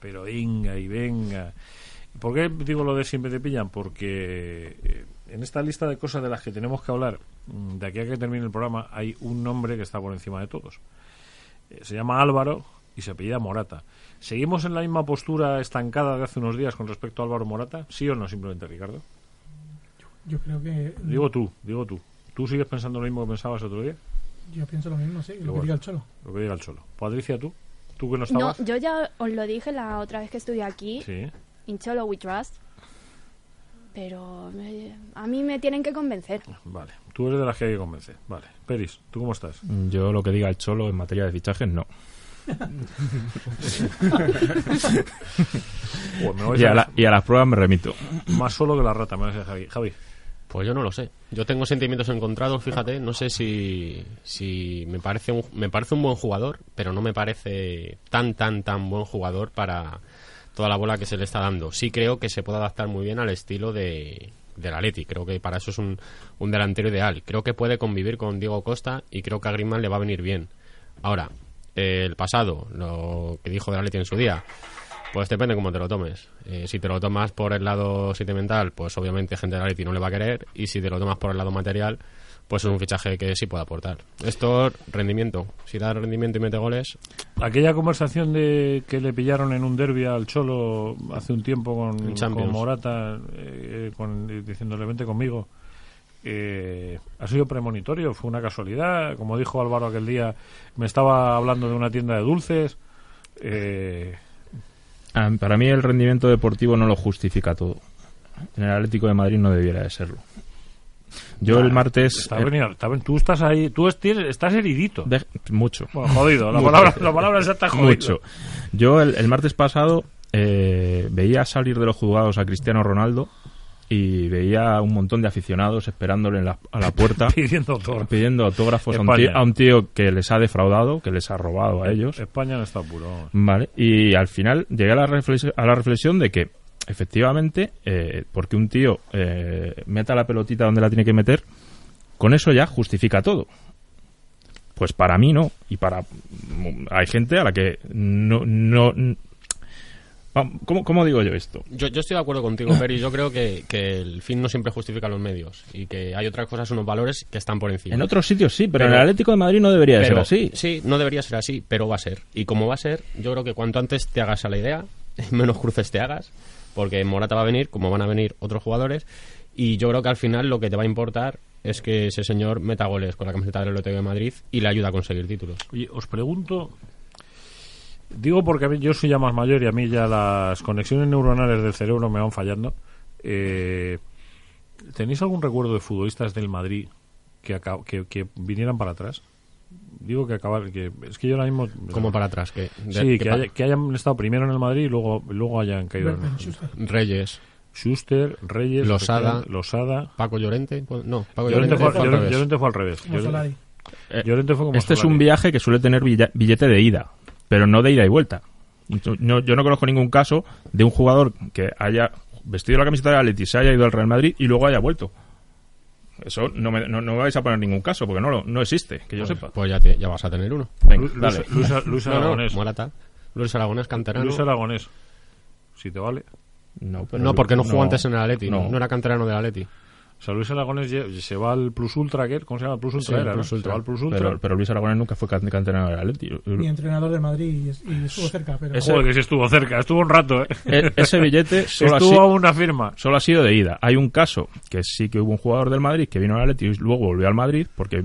Pero venga y venga. ¿Por qué digo lo de siempre te pillan? Porque eh, en esta lista de cosas de las que tenemos que hablar, mm, de aquí a que termine el programa, hay un nombre que está por encima de todos. Eh, se llama Álvaro y se apellida Morata. ¿Seguimos en la misma postura estancada de hace unos días con respecto a Álvaro Morata? ¿Sí o no, simplemente, Ricardo? Yo creo que. Digo tú, digo tú. ¿Tú sigues pensando lo mismo que pensabas otro día? Yo pienso lo mismo, sí, lo Igual. que diga el Cholo. Lo que diga el Cholo. Patricia, ¿tú? ¿Tú que no No, estabas? yo ya os lo dije la otra vez que estuve aquí. Sí. In Cholo we trust. Pero me- a mí me tienen que convencer. Vale. Tú eres de las que hay que convencer. Vale. Peris, ¿tú cómo estás? Yo lo que diga el Cholo en materia de fichajes, no. Y a la- y a las pruebas me remito. Más solo que la rata, me decir Javi. Javi. Pues yo no lo sé. Yo tengo sentimientos encontrados, fíjate. No sé si, si me parece un, me parece un buen jugador, pero no me parece tan, tan, tan buen jugador para toda la bola que se le está dando. Sí creo que se puede adaptar muy bien al estilo de del Atleti. Creo que para eso es un, un delantero ideal. Creo que puede convivir con Diego Costa y creo que a Griezmann le va a venir bien. Ahora, el pasado, lo que dijo del Atleti en su día, pues depende cómo te lo tomes. Eh, si te lo tomas por el lado sentimental, pues obviamente gente de Atleti no le va a querer. Y si te lo tomas por el lado material, pues es un fichaje que sí puede aportar. Esto, rendimiento. Si da rendimiento y mete goles, Aquella conversación de que le pillaron en un derby al Cholo hace un tiempo con, Morata, eh, con- diciéndole vente conmigo, eh, ha sido premonitorio, fue una casualidad. Como dijo Álvaro aquel día, me estaba hablando de una tienda de dulces. Eh, Para mí el rendimiento deportivo no lo justifica todo. En el Atlético de Madrid no debiera de serlo. Yo el martes... está eh, está tú estás ahí, tú estás heridito. de- mucho. Bueno, jodido, la Mucho. palabra, la palabra exacta jodido. Mucho. Yo el, el martes pasado eh, veía salir de los juzgados a Cristiano Ronaldo y veía un montón de aficionados esperándole en la- a la puerta Pidiendo autógrafos. pidiendo autógrafos a un, tío, a un tío que les ha defraudado, que les ha robado a ellos. España no está puro. Vale, y al final llegué a la, reflex- a la reflexión de que, efectivamente, eh, porque un tío eh, meta la pelotita donde la tiene que meter, con eso ya justifica todo. Pues para mí no, y para. Hay gente a la que no. no ¿Cómo, cómo digo yo esto? yo, yo estoy de acuerdo contigo, Peri. Yo creo que, que el fin no siempre justifica los medios y que hay otras cosas, unos valores que están por encima. En otros sitios sí, pero, en Pero- el Atlético de Madrid no debería de ser Pero- así. Sí, no debería ser así, pero va a ser. Y como va a ser, yo creo que cuanto antes te hagas a la idea, menos cruces te hagas, porque Morata va a venir, como van a venir otros jugadores, y yo creo que al final lo que te va a importar es que ese señor meta goles con la camiseta del Atlético de Madrid y le ayuda a conseguir títulos. Oye, os pregunto. Digo porque a mí, yo soy ya más mayor y a mí ya las conexiones neuronales del cerebro me van fallando. Eh, ¿Tenéis algún recuerdo de futbolistas del Madrid que, aca- que, que vinieran para atrás? Digo que acabar. Que, es que yo ahora mismo. Como para atrás, que, de- Sí, que que, pa- haya- que hayan estado primero en el Madrid y luego, luego hayan caído en. Schuster. Reyes, Schuster, Reyes, Losada. Losada. Paco Llorente, pues, no, Paco Llorente Llorente, fue, fue al Llorente- revés. Llorente fue al revés. Como Llorente- Solari. Llorente fue como Este es un viaje que suele tener billete de ida, pero no de ida y vuelta. Yo no, yo no conozco ningún caso de un jugador que haya vestido la camiseta de Atleti, se haya ido al Real Madrid y luego haya vuelto. Eso no me, no, no me vais a poner ningún caso, porque no, lo- no existe, que yo sepa. Pues ya, te- ya vas a tener uno. Venga, Lu- dale. Luis, Luis- Luis No, no, Aragonés. Morata. Luis Aragonés, canterano. Luis Aragonés. Si te vale. No, pero- no, porque no jugó antes en el Atleti, no era canterano del Atleti. O sea, Luis Aragonés lle- se va al Plus Ultra, ¿qué? ¿cómo se llama? Plus Ultra Sí, era, ¿no? Plus Se Ultra. va al Plus Ultra. Pero, pero Luis Aragonés nunca fue can- canterano del Atleti. Mi entrenador de Madrid y, es- y estuvo cerca, pero Ese- Joder, que sí estuvo cerca, estuvo un rato, ¿eh? E- ese billete solo ha, estuvo sido, a una firma. solo ha sido de ida. Hay un caso que sí que hubo un jugador del Madrid que vino al Atleti y luego volvió al Madrid porque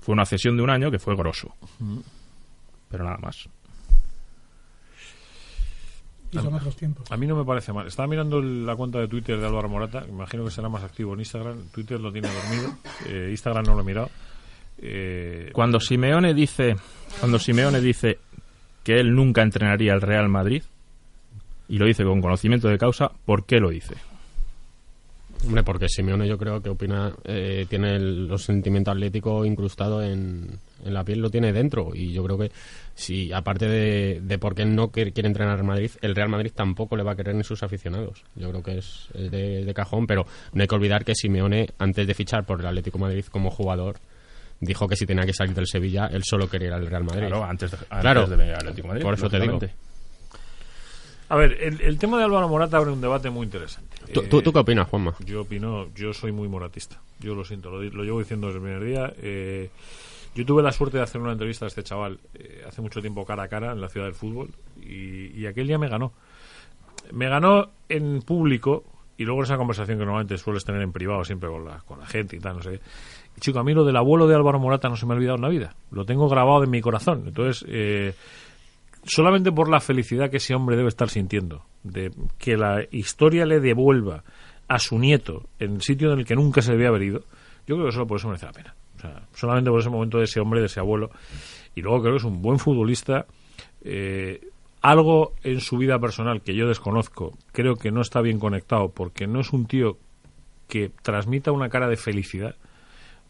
fue una cesión de un año que fue grosso. Pero nada más. Y son otros tiempos. A mí no me parece mal. Estaba mirando la cuenta de Twitter de Álvaro Morata. Imagino que será más activo en Instagram. Twitter lo tiene dormido. Eh, Instagram no lo he mirado. Eh, Cuando Simeone dice, cuando Simeone dice que él nunca entrenaría al Real Madrid y lo dice con conocimiento de causa, ¿por qué lo dice? Hombre, porque Simeone yo creo que opina, eh, tiene el, los sentimiento atlético incrustado en, en la piel, lo tiene dentro. Y yo creo que, si aparte de, de por qué no quiere, quiere entrenar al Madrid, el Real Madrid tampoco le va a querer ni sus aficionados. Yo creo que es, es de, de cajón, pero no hay que olvidar que Simeone, antes de fichar por el Atlético de Madrid como jugador, dijo que si tenía que salir del Sevilla, él solo quería ir al Real Madrid. Claro, antes de, antes Claro. de venir al Atlético de Madrid. Por eso te digo. a ver, el, el tema de Álvaro Morata abre un debate muy interesante. ¿Tú, tú- qué opinas, Juanma? Yo opino, yo soy muy moratista. Yo lo siento, lo, llevo diciendo desde el primer día. Eh, yo tuve la suerte de hacer una entrevista a este chaval eh, hace mucho tiempo cara a cara en la ciudad del fútbol y, y aquel día me ganó. Me ganó en público y luego esa conversación que normalmente sueles tener en privado siempre con la, con la gente y tal, no sé chico, a mí lo del abuelo de Álvaro Morata no se me ha olvidado en la vida. Lo tengo grabado en mi corazón. Entonces, eh, solamente por la felicidad que ese hombre debe estar sintiendo, de que la historia le devuelva a su nieto en el sitio en el que nunca se debía haber ido, yo creo que solo por eso merece la pena. O sea, solamente por ese momento de ese hombre, de ese abuelo. Y luego creo que es un buen futbolista. eh, algo en su vida personal que yo desconozco, creo que no está bien conectado porque no es un tío que transmita una cara de felicidad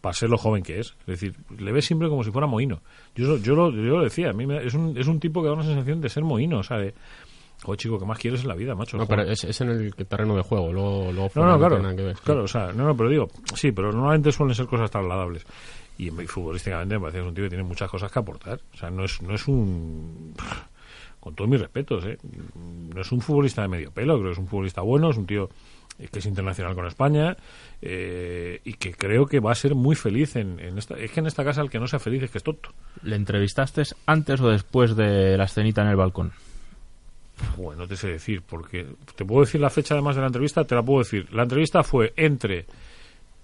para ser lo joven que es. Es decir, le ves siempre como si fuera mohino. Yo, yo, lo, yo lo decía, a mí me- es, un, es un tipo que da una sensación de ser mohino, o sea, de, joder, chico, ¿qué más quieres en la vida, macho? No, pero es, es en el terreno de juego, luego, luego No, no, claro. que. Claro, o sea, no, no, pero digo, sí, pero normalmente suelen ser cosas trasladables. Y, y futbolísticamente me parece que es un tío que tiene muchas cosas que aportar. O sea, no es, no es un. Con todos mis respetos, ¿eh? No es un futbolista de medio pelo, creo que es un futbolista bueno, es un tío que es internacional con España eh, y que creo que va a ser muy feliz en, en esta. Es que en esta casa el que no sea feliz es que es tonto. ¿Le entrevistaste antes o después de la escenita en el balcón? Bueno, no te sé decir, porque te puedo decir la fecha además de la entrevista, te la puedo decir. La entrevista fue entre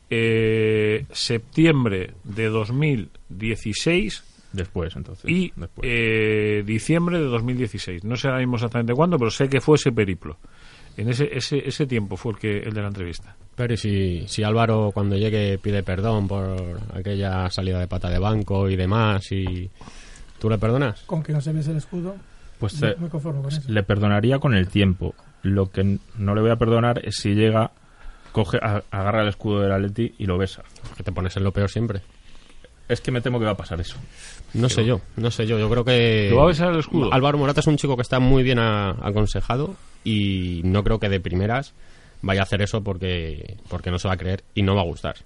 eh, septiembre de 2016 Después, entonces. y después. eh, diciembre de 2016. No sé ahora mismo exactamente cuándo, pero sé que fue ese periplo. En ese, ese, ese tiempo fue el, que, el de la entrevista. Pero ¿y si, si Álvaro cuando llegue pide perdón por aquella salida de pata de banco y demás, y tú le perdonas? Con que no se ves el escudo, Pues me, eh, me conformo con eso. le perdonaría con el tiempo. Lo que no le voy a perdonar es si llega, coge, agarra el escudo del Atleti y lo besa. Que te pones en lo peor siempre. Es que me temo que va a pasar eso. No sé yo, no sé yo. Yo creo que. ¿Lo va a besar el escudo? Álvaro Morata es un chico que está muy bien a- aconsejado y no creo que de primeras vaya a hacer eso porque, porque no se va a creer y no va a gustar.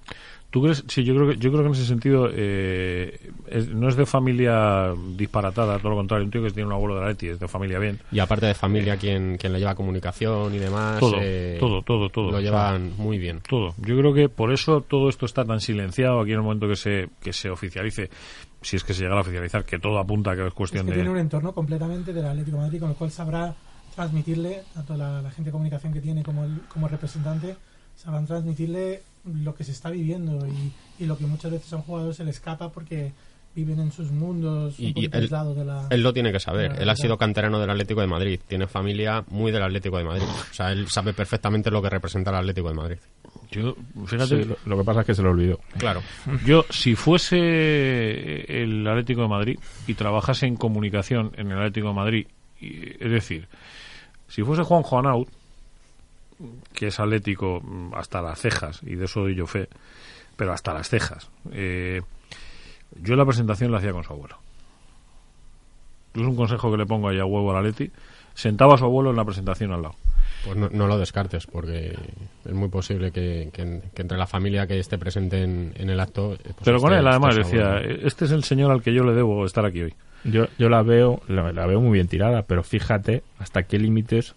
¿Tú crees? Sí, yo creo que, yo creo que en ese sentido eh, es- no es de familia disparatada, todo lo contrario. Un tío que tiene un abuelo de la Leti es de familia bien. Y aparte de familia, quien, quien le lleva comunicación y demás, Todo, eh, todo, todo, todo. lo O sea, llevan muy bien. todo. Yo creo que por eso todo esto está tan silenciado aquí en el momento que se, que se oficialice, si es que se llegara a oficializar, que todo apunta a que es Es cuestión que tiene un de... entorno completamente del Atlético de Madrid, con lo cual sabrá transmitirle, tanto la, la gente de comunicación que tiene como, el- como representante, sabrán transmitirle lo que se está viviendo y, y lo que muchas veces a un jugador se le escapa porque viven en sus mundos Y- un y poquito él- aislados de la... Él lo tiene que saber. Él ha sido canterano del Atlético de Madrid. Tiene familia muy del Atlético de Madrid. O sea, él sabe perfectamente lo que representa el Atlético de Madrid. Yo, fíjate, Sí, lo, lo que pasa es que se lo olvidó. Claro. yo si fuese el Atlético de Madrid y trabajase en comunicación en el Atlético de Madrid, y- es decir, si fuese Juan Juanaut, que es atlético mm, hasta las cejas, y de eso doy yo fe, pero hasta las cejas, eh, yo la presentación la hacía con su abuelo. Es un consejo que le pongo ahí a huevo al Atleti. Sentaba a su abuelo en la presentación al lado. Pues no, no lo descartes, porque es muy posible que, que- que entre la familia que esté presente en, en el acto. eh, pues Pero con esté- él, además, decía, abuelo. este es el señor al que yo le debo estar aquí hoy. Yo, yo la veo la, la veo muy bien tirada, pero fíjate hasta qué límites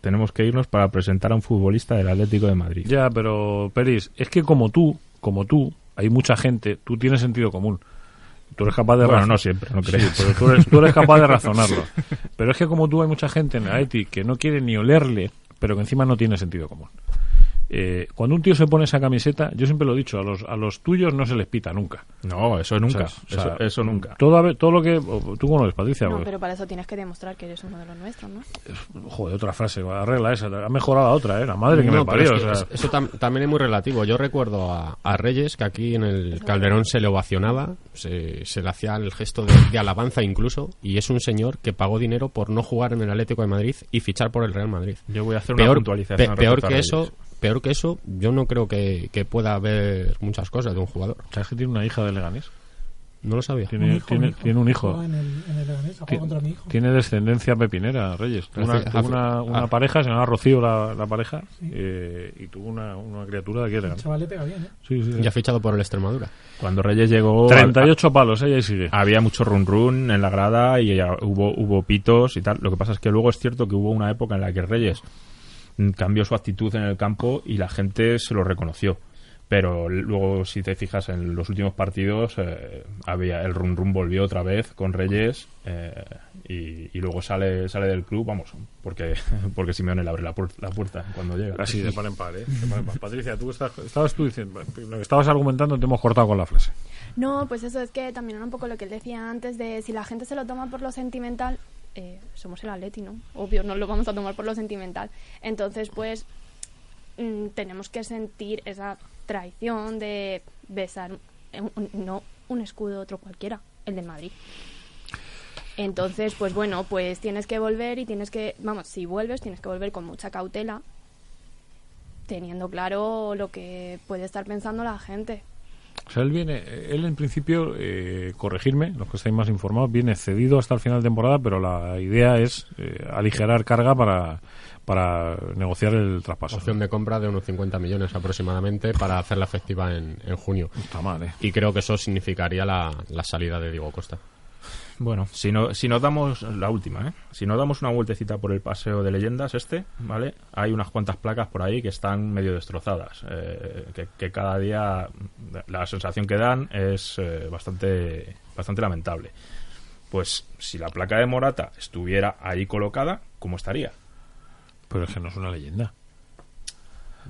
tenemos que irnos para presentar a un futbolista del Atlético de Madrid. Ya, pero Peris, es que como tú, como tú, hay mucha gente, tú tienes sentido común. Tú eres capaz de Bueno, no siempre, no Sí, creas. pero tú eres, tú eres capaz de razonarlo. Pero es que como tú hay mucha gente en el que no quiere ni olerle, pero que encima no tiene sentido común. Eh, cuando un tío se pone esa camiseta, yo siempre lo he dicho, a los, a los tuyos no se les pita nunca. No, eso nunca. ¿Sabes? O sea, eso, eso nunca. Todo, todo lo que... ¿Tú cómo lo ves, Patricia? No, Pues, pero para eso tienes que demostrar que eres uno de los nuestros, ¿no? Joder, otra frase, arregla esa. Ha mejorado la otra, ¿eh? La madre que No, me parió. es que o sea, es- eso tam- también es muy relativo. Yo recuerdo a, a Reyes que aquí en el Calderón se le ovacionaba, se, se le hacía el gesto de, de alabanza incluso, y es un señor que pagó dinero por no jugar en el Atlético de Madrid y fichar por el Real Madrid. Yo voy a hacer una Peor, puntualización. pe- peor que Reyes. eso, peor que eso, yo no creo que, que pueda haber muchas cosas de un jugador. ¿Sabes que tiene una hija de Leganés? No lo sabía. Un Tiene, hijo, tiene, un hijo. tiene un hijo. En el, en el Leganés, contra mi hijo. Tiene descendencia pepinera, Reyes. Tuvo una, una, una ah. pareja, se llamaba Rocío la, la pareja, eh, y tuvo una, una criatura de aquí de El Leganés. chaval le pega bien, ¿eh? Sí, sí, sí. Ya ha fichado por el Extremadura. Cuando Reyes llegó... 38 palos, ella y sigue. había mucho run run en la grada y ya hubo, hubo pitos y tal. Lo que pasa es que luego es cierto que hubo una época en la que Reyes cambió su actitud en el campo y la gente se lo reconoció. Pero luego, si te fijas en los últimos partidos, eh, había el run run volvió otra vez con Reyes eh, y, y luego sale sale del club, vamos, porque porque Simeone le abre la, puer- la puerta cuando llega. Así, de par en par, ¿eh? De par en par. Patricia, tú estás, estabas tú diciendo, lo que estabas argumentando, te hemos cortado con la frase. No, pues eso es que también era un poco lo que él decía antes de si la gente se lo toma por lo sentimental, eh, somos el Atleti, ¿no? Obvio, no lo vamos a tomar por lo sentimental. Entonces, pues mm, tenemos que sentir esa traición de besar un- no un escudo otro cualquiera, el del Madrid. Entonces, pues bueno, pues tienes que volver y tienes que, vamos, si vuelves tienes que volver con mucha cautela, teniendo claro lo que puede estar pensando la gente. O sea, él viene, él en principio, eh, corregirme, los que estáis más informados, viene cedido hasta el final de temporada, pero la idea es eh, aligerar carga para, para negociar el traspaso. Opción de compra de unos 50 millones aproximadamente para hacerla efectiva en, en junio. Está mal, ¿eh? Y creo que eso significaría la, la salida de Diego Costa. Bueno, si, no, si nos damos la última, ¿eh? Si nos damos una vueltecita por el paseo de leyendas este, ¿vale? Hay unas cuantas placas por ahí que están medio destrozadas, eh, que, cada día la sensación que dan es eh, bastante, bastante lamentable. Pues si la placa de Morata estuviera ahí colocada, ¿cómo estaría? Pero es que no es una leyenda.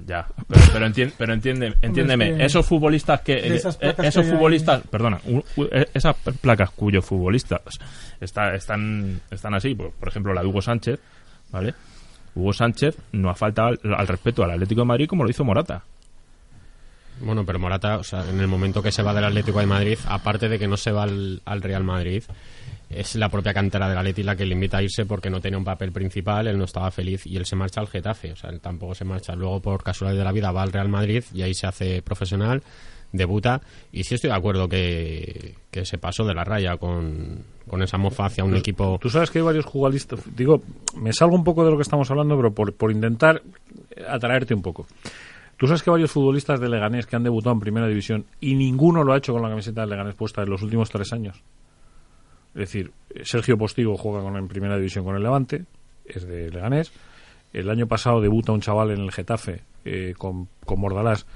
Ya, pero, pero, entien- pero entiende, entiéndeme, es que esos futbolistas que... eh, esos que futbolistas, perdona, eh, esas placas cuyos futbolistas está, están, están así, por, por ejemplo la de Hugo Sánchez, ¿vale? Hugo Sánchez no ha faltado al, al respeto al Atlético de Madrid como lo hizo Morata. Bueno, pero Morata, o sea, en el momento que se va del Atlético de Madrid, aparte de que no se va al, al Real Madrid, es la propia cantera del Atleti la que le invita a irse porque no tenía un papel principal, él no estaba feliz y él se marcha al Getafe, o sea, él tampoco se marcha. Luego, por casualidad de la vida, va al Real Madrid y ahí se hace profesional, debuta y sí estoy de acuerdo que, que se pasó de la raya con, con esa mofa hacia un equipo... Tú sabes que hay varios jugadistas. Digo, me salgo un poco de lo que estamos hablando, pero por, por intentar atraerte un poco. Tú sabes que hay varios futbolistas de Leganés que han debutado en primera división y ninguno lo ha hecho con la camiseta de Leganés puesta en los últimos tres años. Es decir, Sergio Postigo juega con, en primera división con el Levante, es de Leganés. El año pasado debuta un chaval en el Getafe eh, con, con Mordalás,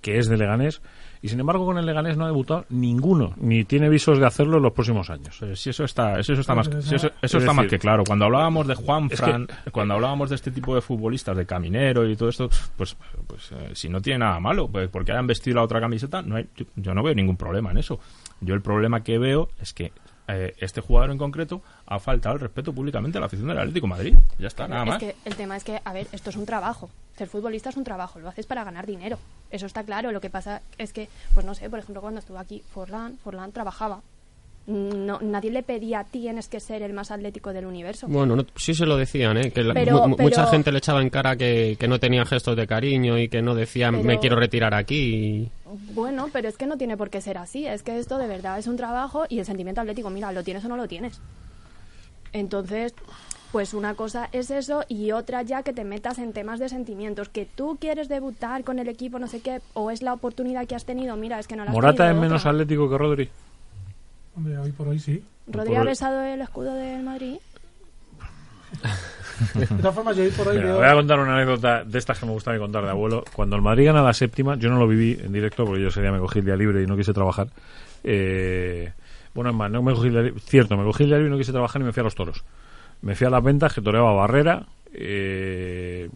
que es de Leganés. Y sin embargo, con el Leganés no ha debutado ninguno, ni tiene visos de hacerlo en los próximos años. Pero si eso está, eso, eso está más, si eso, eso es está más que claro. Cuando hablábamos de Juan es Fran, cuando hablábamos de este tipo de futbolistas, de caminero y todo esto, pues, pues eh, si no tiene nada malo, pues porque hayan vestido la otra camiseta, no hay, yo, yo no veo ningún problema en eso. Yo el problema que veo es que eh, este jugador en concreto ha faltado el respeto públicamente a la afición del Atlético de Madrid. Ya está, nada es más. que el tema es que, a ver, esto es un trabajo. Ser futbolista es un trabajo, lo haces para ganar dinero. Eso está claro. Lo que pasa es que, pues no sé, por ejemplo, cuando estuvo aquí Forlán, Forlán trabajaba. No, nadie le pedía tienes que ser el más atlético del universo. Bueno, no- sí se lo decían, ¿eh? Que la- Pero- mu- mucha gente le echaba en cara que, que no tenía gestos de cariño y que no decía me quiero retirar aquí. Bueno, pero es que no tiene por qué ser así. Es que esto de verdad es un trabajo y el sentimiento atlético, mira, lo tienes o no lo tienes. Entonces, pues una cosa es eso y otra ya que te metas en temas de sentimientos. Que tú quieres debutar con el equipo, no sé qué, o es la oportunidad que has tenido. Mira, es que no la has Morata es tenido menos otra. atlético que Rodri. Hombre, hoy por hoy sí. ¿Rodri ha besado el escudo del Madrid? De todas formas, yo hoy por hoy Mira, veo... voy a contar una anécdota de estas que me gusta contar de abuelo. Cuando el Madrid gana la séptima, yo no lo viví en directo porque yo ese día me cogí el día libre y no quise trabajar. Eh, bueno, es más, no me cogí el día libre. Cierto, me cogí el día libre y no quise trabajar y me fui a los toros. Me fui a las ventas que toreaba Barrera. eh,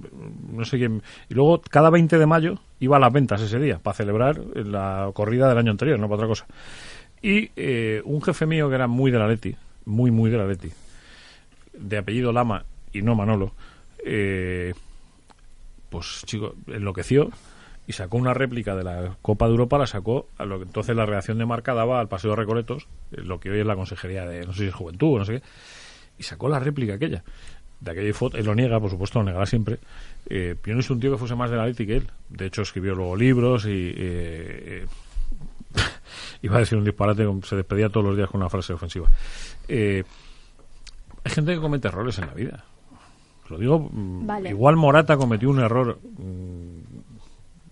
no sé quién. Y luego, cada 20 de mayo, iba a las ventas ese día para celebrar la corrida del año anterior, no para otra cosa. Y eh, un jefe mío que era muy de la Leti, muy, muy de la Leti, de apellido Lama y no Manolo, eh, pues chico, enloqueció y sacó una réplica de la Copa de Europa, la sacó a lo que entonces la redacción de marca daba al Paseo de Recoletos, eh, lo que hoy es la Consejería de, no sé si es Juventud o no sé qué, y sacó la réplica aquella. De aquella foto, él lo niega, por supuesto, lo negará siempre. Eh, yo no es un tío que fuese más de la Leti que él. De hecho, escribió luego libros y. eh, eh, iba a decir un disparate, se despedía todos los días con una frase ofensiva. Eh, hay gente que comete errores en la vida. Lo digo, mm, Vale. igual Morata cometió un error mm,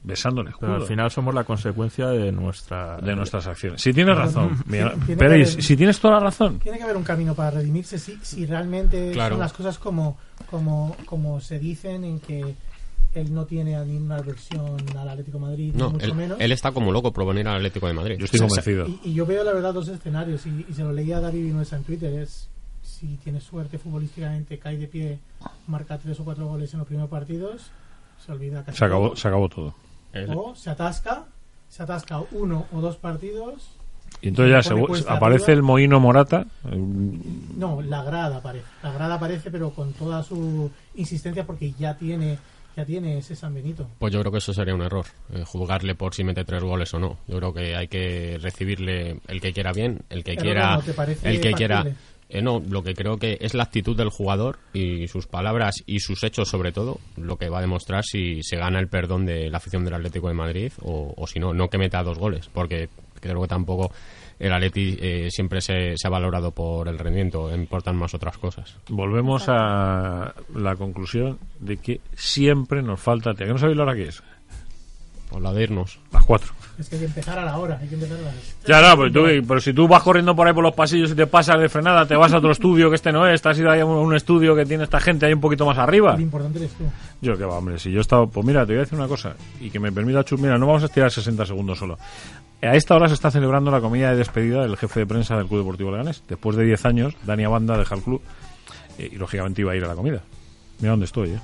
besando el escudo Pero al final somos la consecuencia de nuestra de nuestras acciones. Si tienes razón, Tiene- mira, tiene haber- si tienes toda la razón, Tiene que haber un camino para redimirse si, si realmente Claro. son las cosas como, como, como se dicen en que él no tiene ninguna aversión al Atlético de Madrid, ni No, mucho él, menos. él está como loco por venir al Atlético de Madrid. yo estoy O sea, convencido. Y, y yo veo la verdad dos escenarios y, y se lo leía a David Vinuesa en Twitter es si tiene suerte futbolísticamente cae de pie marca tres o cuatro goles en los primeros partidos se olvida casi Se acabó, todo. se acabó todo. él- o se atasca se atasca uno o dos partidos Y entonces ya Se aparece arriba. el Moino Morata. eh, no la grada aparece la grada aparece pero con toda su insistencia porque ya tiene ya tiene ese San Benito Pues yo creo que eso sería un error, eh, juzgarle por si mete tres goles o no. Yo creo que hay que recibirle el que quiera bien, el que Pero quiera, ¿no te parece el que quiera. Eh, no, lo que creo que es la actitud del jugador y sus palabras y sus hechos sobre todo lo que va a demostrar si se gana el perdón de la afición del Atlético de Madrid o, o si no, no que meta dos goles, porque creo que tampoco el Atleti eh, siempre se, se ha valorado por el rendimiento, importan más otras cosas. volvemos a la conclusión de que siempre nos falta. ¿Que no sabéis la hora que es? Por la de irnos. Las cuatro. es que hay que empezar a la hora hay que empezar a la Ya, no, pero, tú, pero si tú vas corriendo por ahí por los pasillos y te pasas de frenada, te vas a otro estudio que este no es, te has ido ahí a un, un estudio que tiene esta gente ahí un poquito más arriba. lo importante eres tú Yo que va, hombre, si yo he estado... Pues mira, te voy a decir una cosa, y que me permita... Chus, mira, no vamos a estirar 60 segundos solo. A esta hora se está celebrando la comida de despedida del jefe de prensa del Club Deportivo Leganés. Después de 10 años, Dani Abanda deja el club eh, y, lógicamente, iba a ir a la comida. Mira dónde estoy, ¿eh?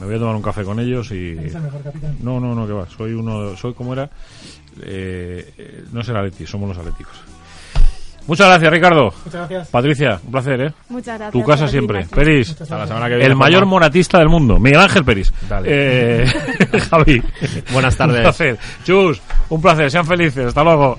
Me voy a tomar un café con ellos y... eres el mejor capitán No, no, no, que va. Soy uno, soy como era. Eh, eh, no es el Atleti, somos los Atléticos. Muchas gracias, Ricardo. muchas gracias Patricia, un placer, ¿eh? Muchas gracias. Tu casa siempre. Peris, Hasta la semana que viene. el mayor Juanma. moratista del mundo, Miguel Ángel Peris. Dale. Eh, Javi. Buenas tardes. Un placer. Chus, un placer. Sean felices. Hasta luego.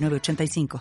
906985.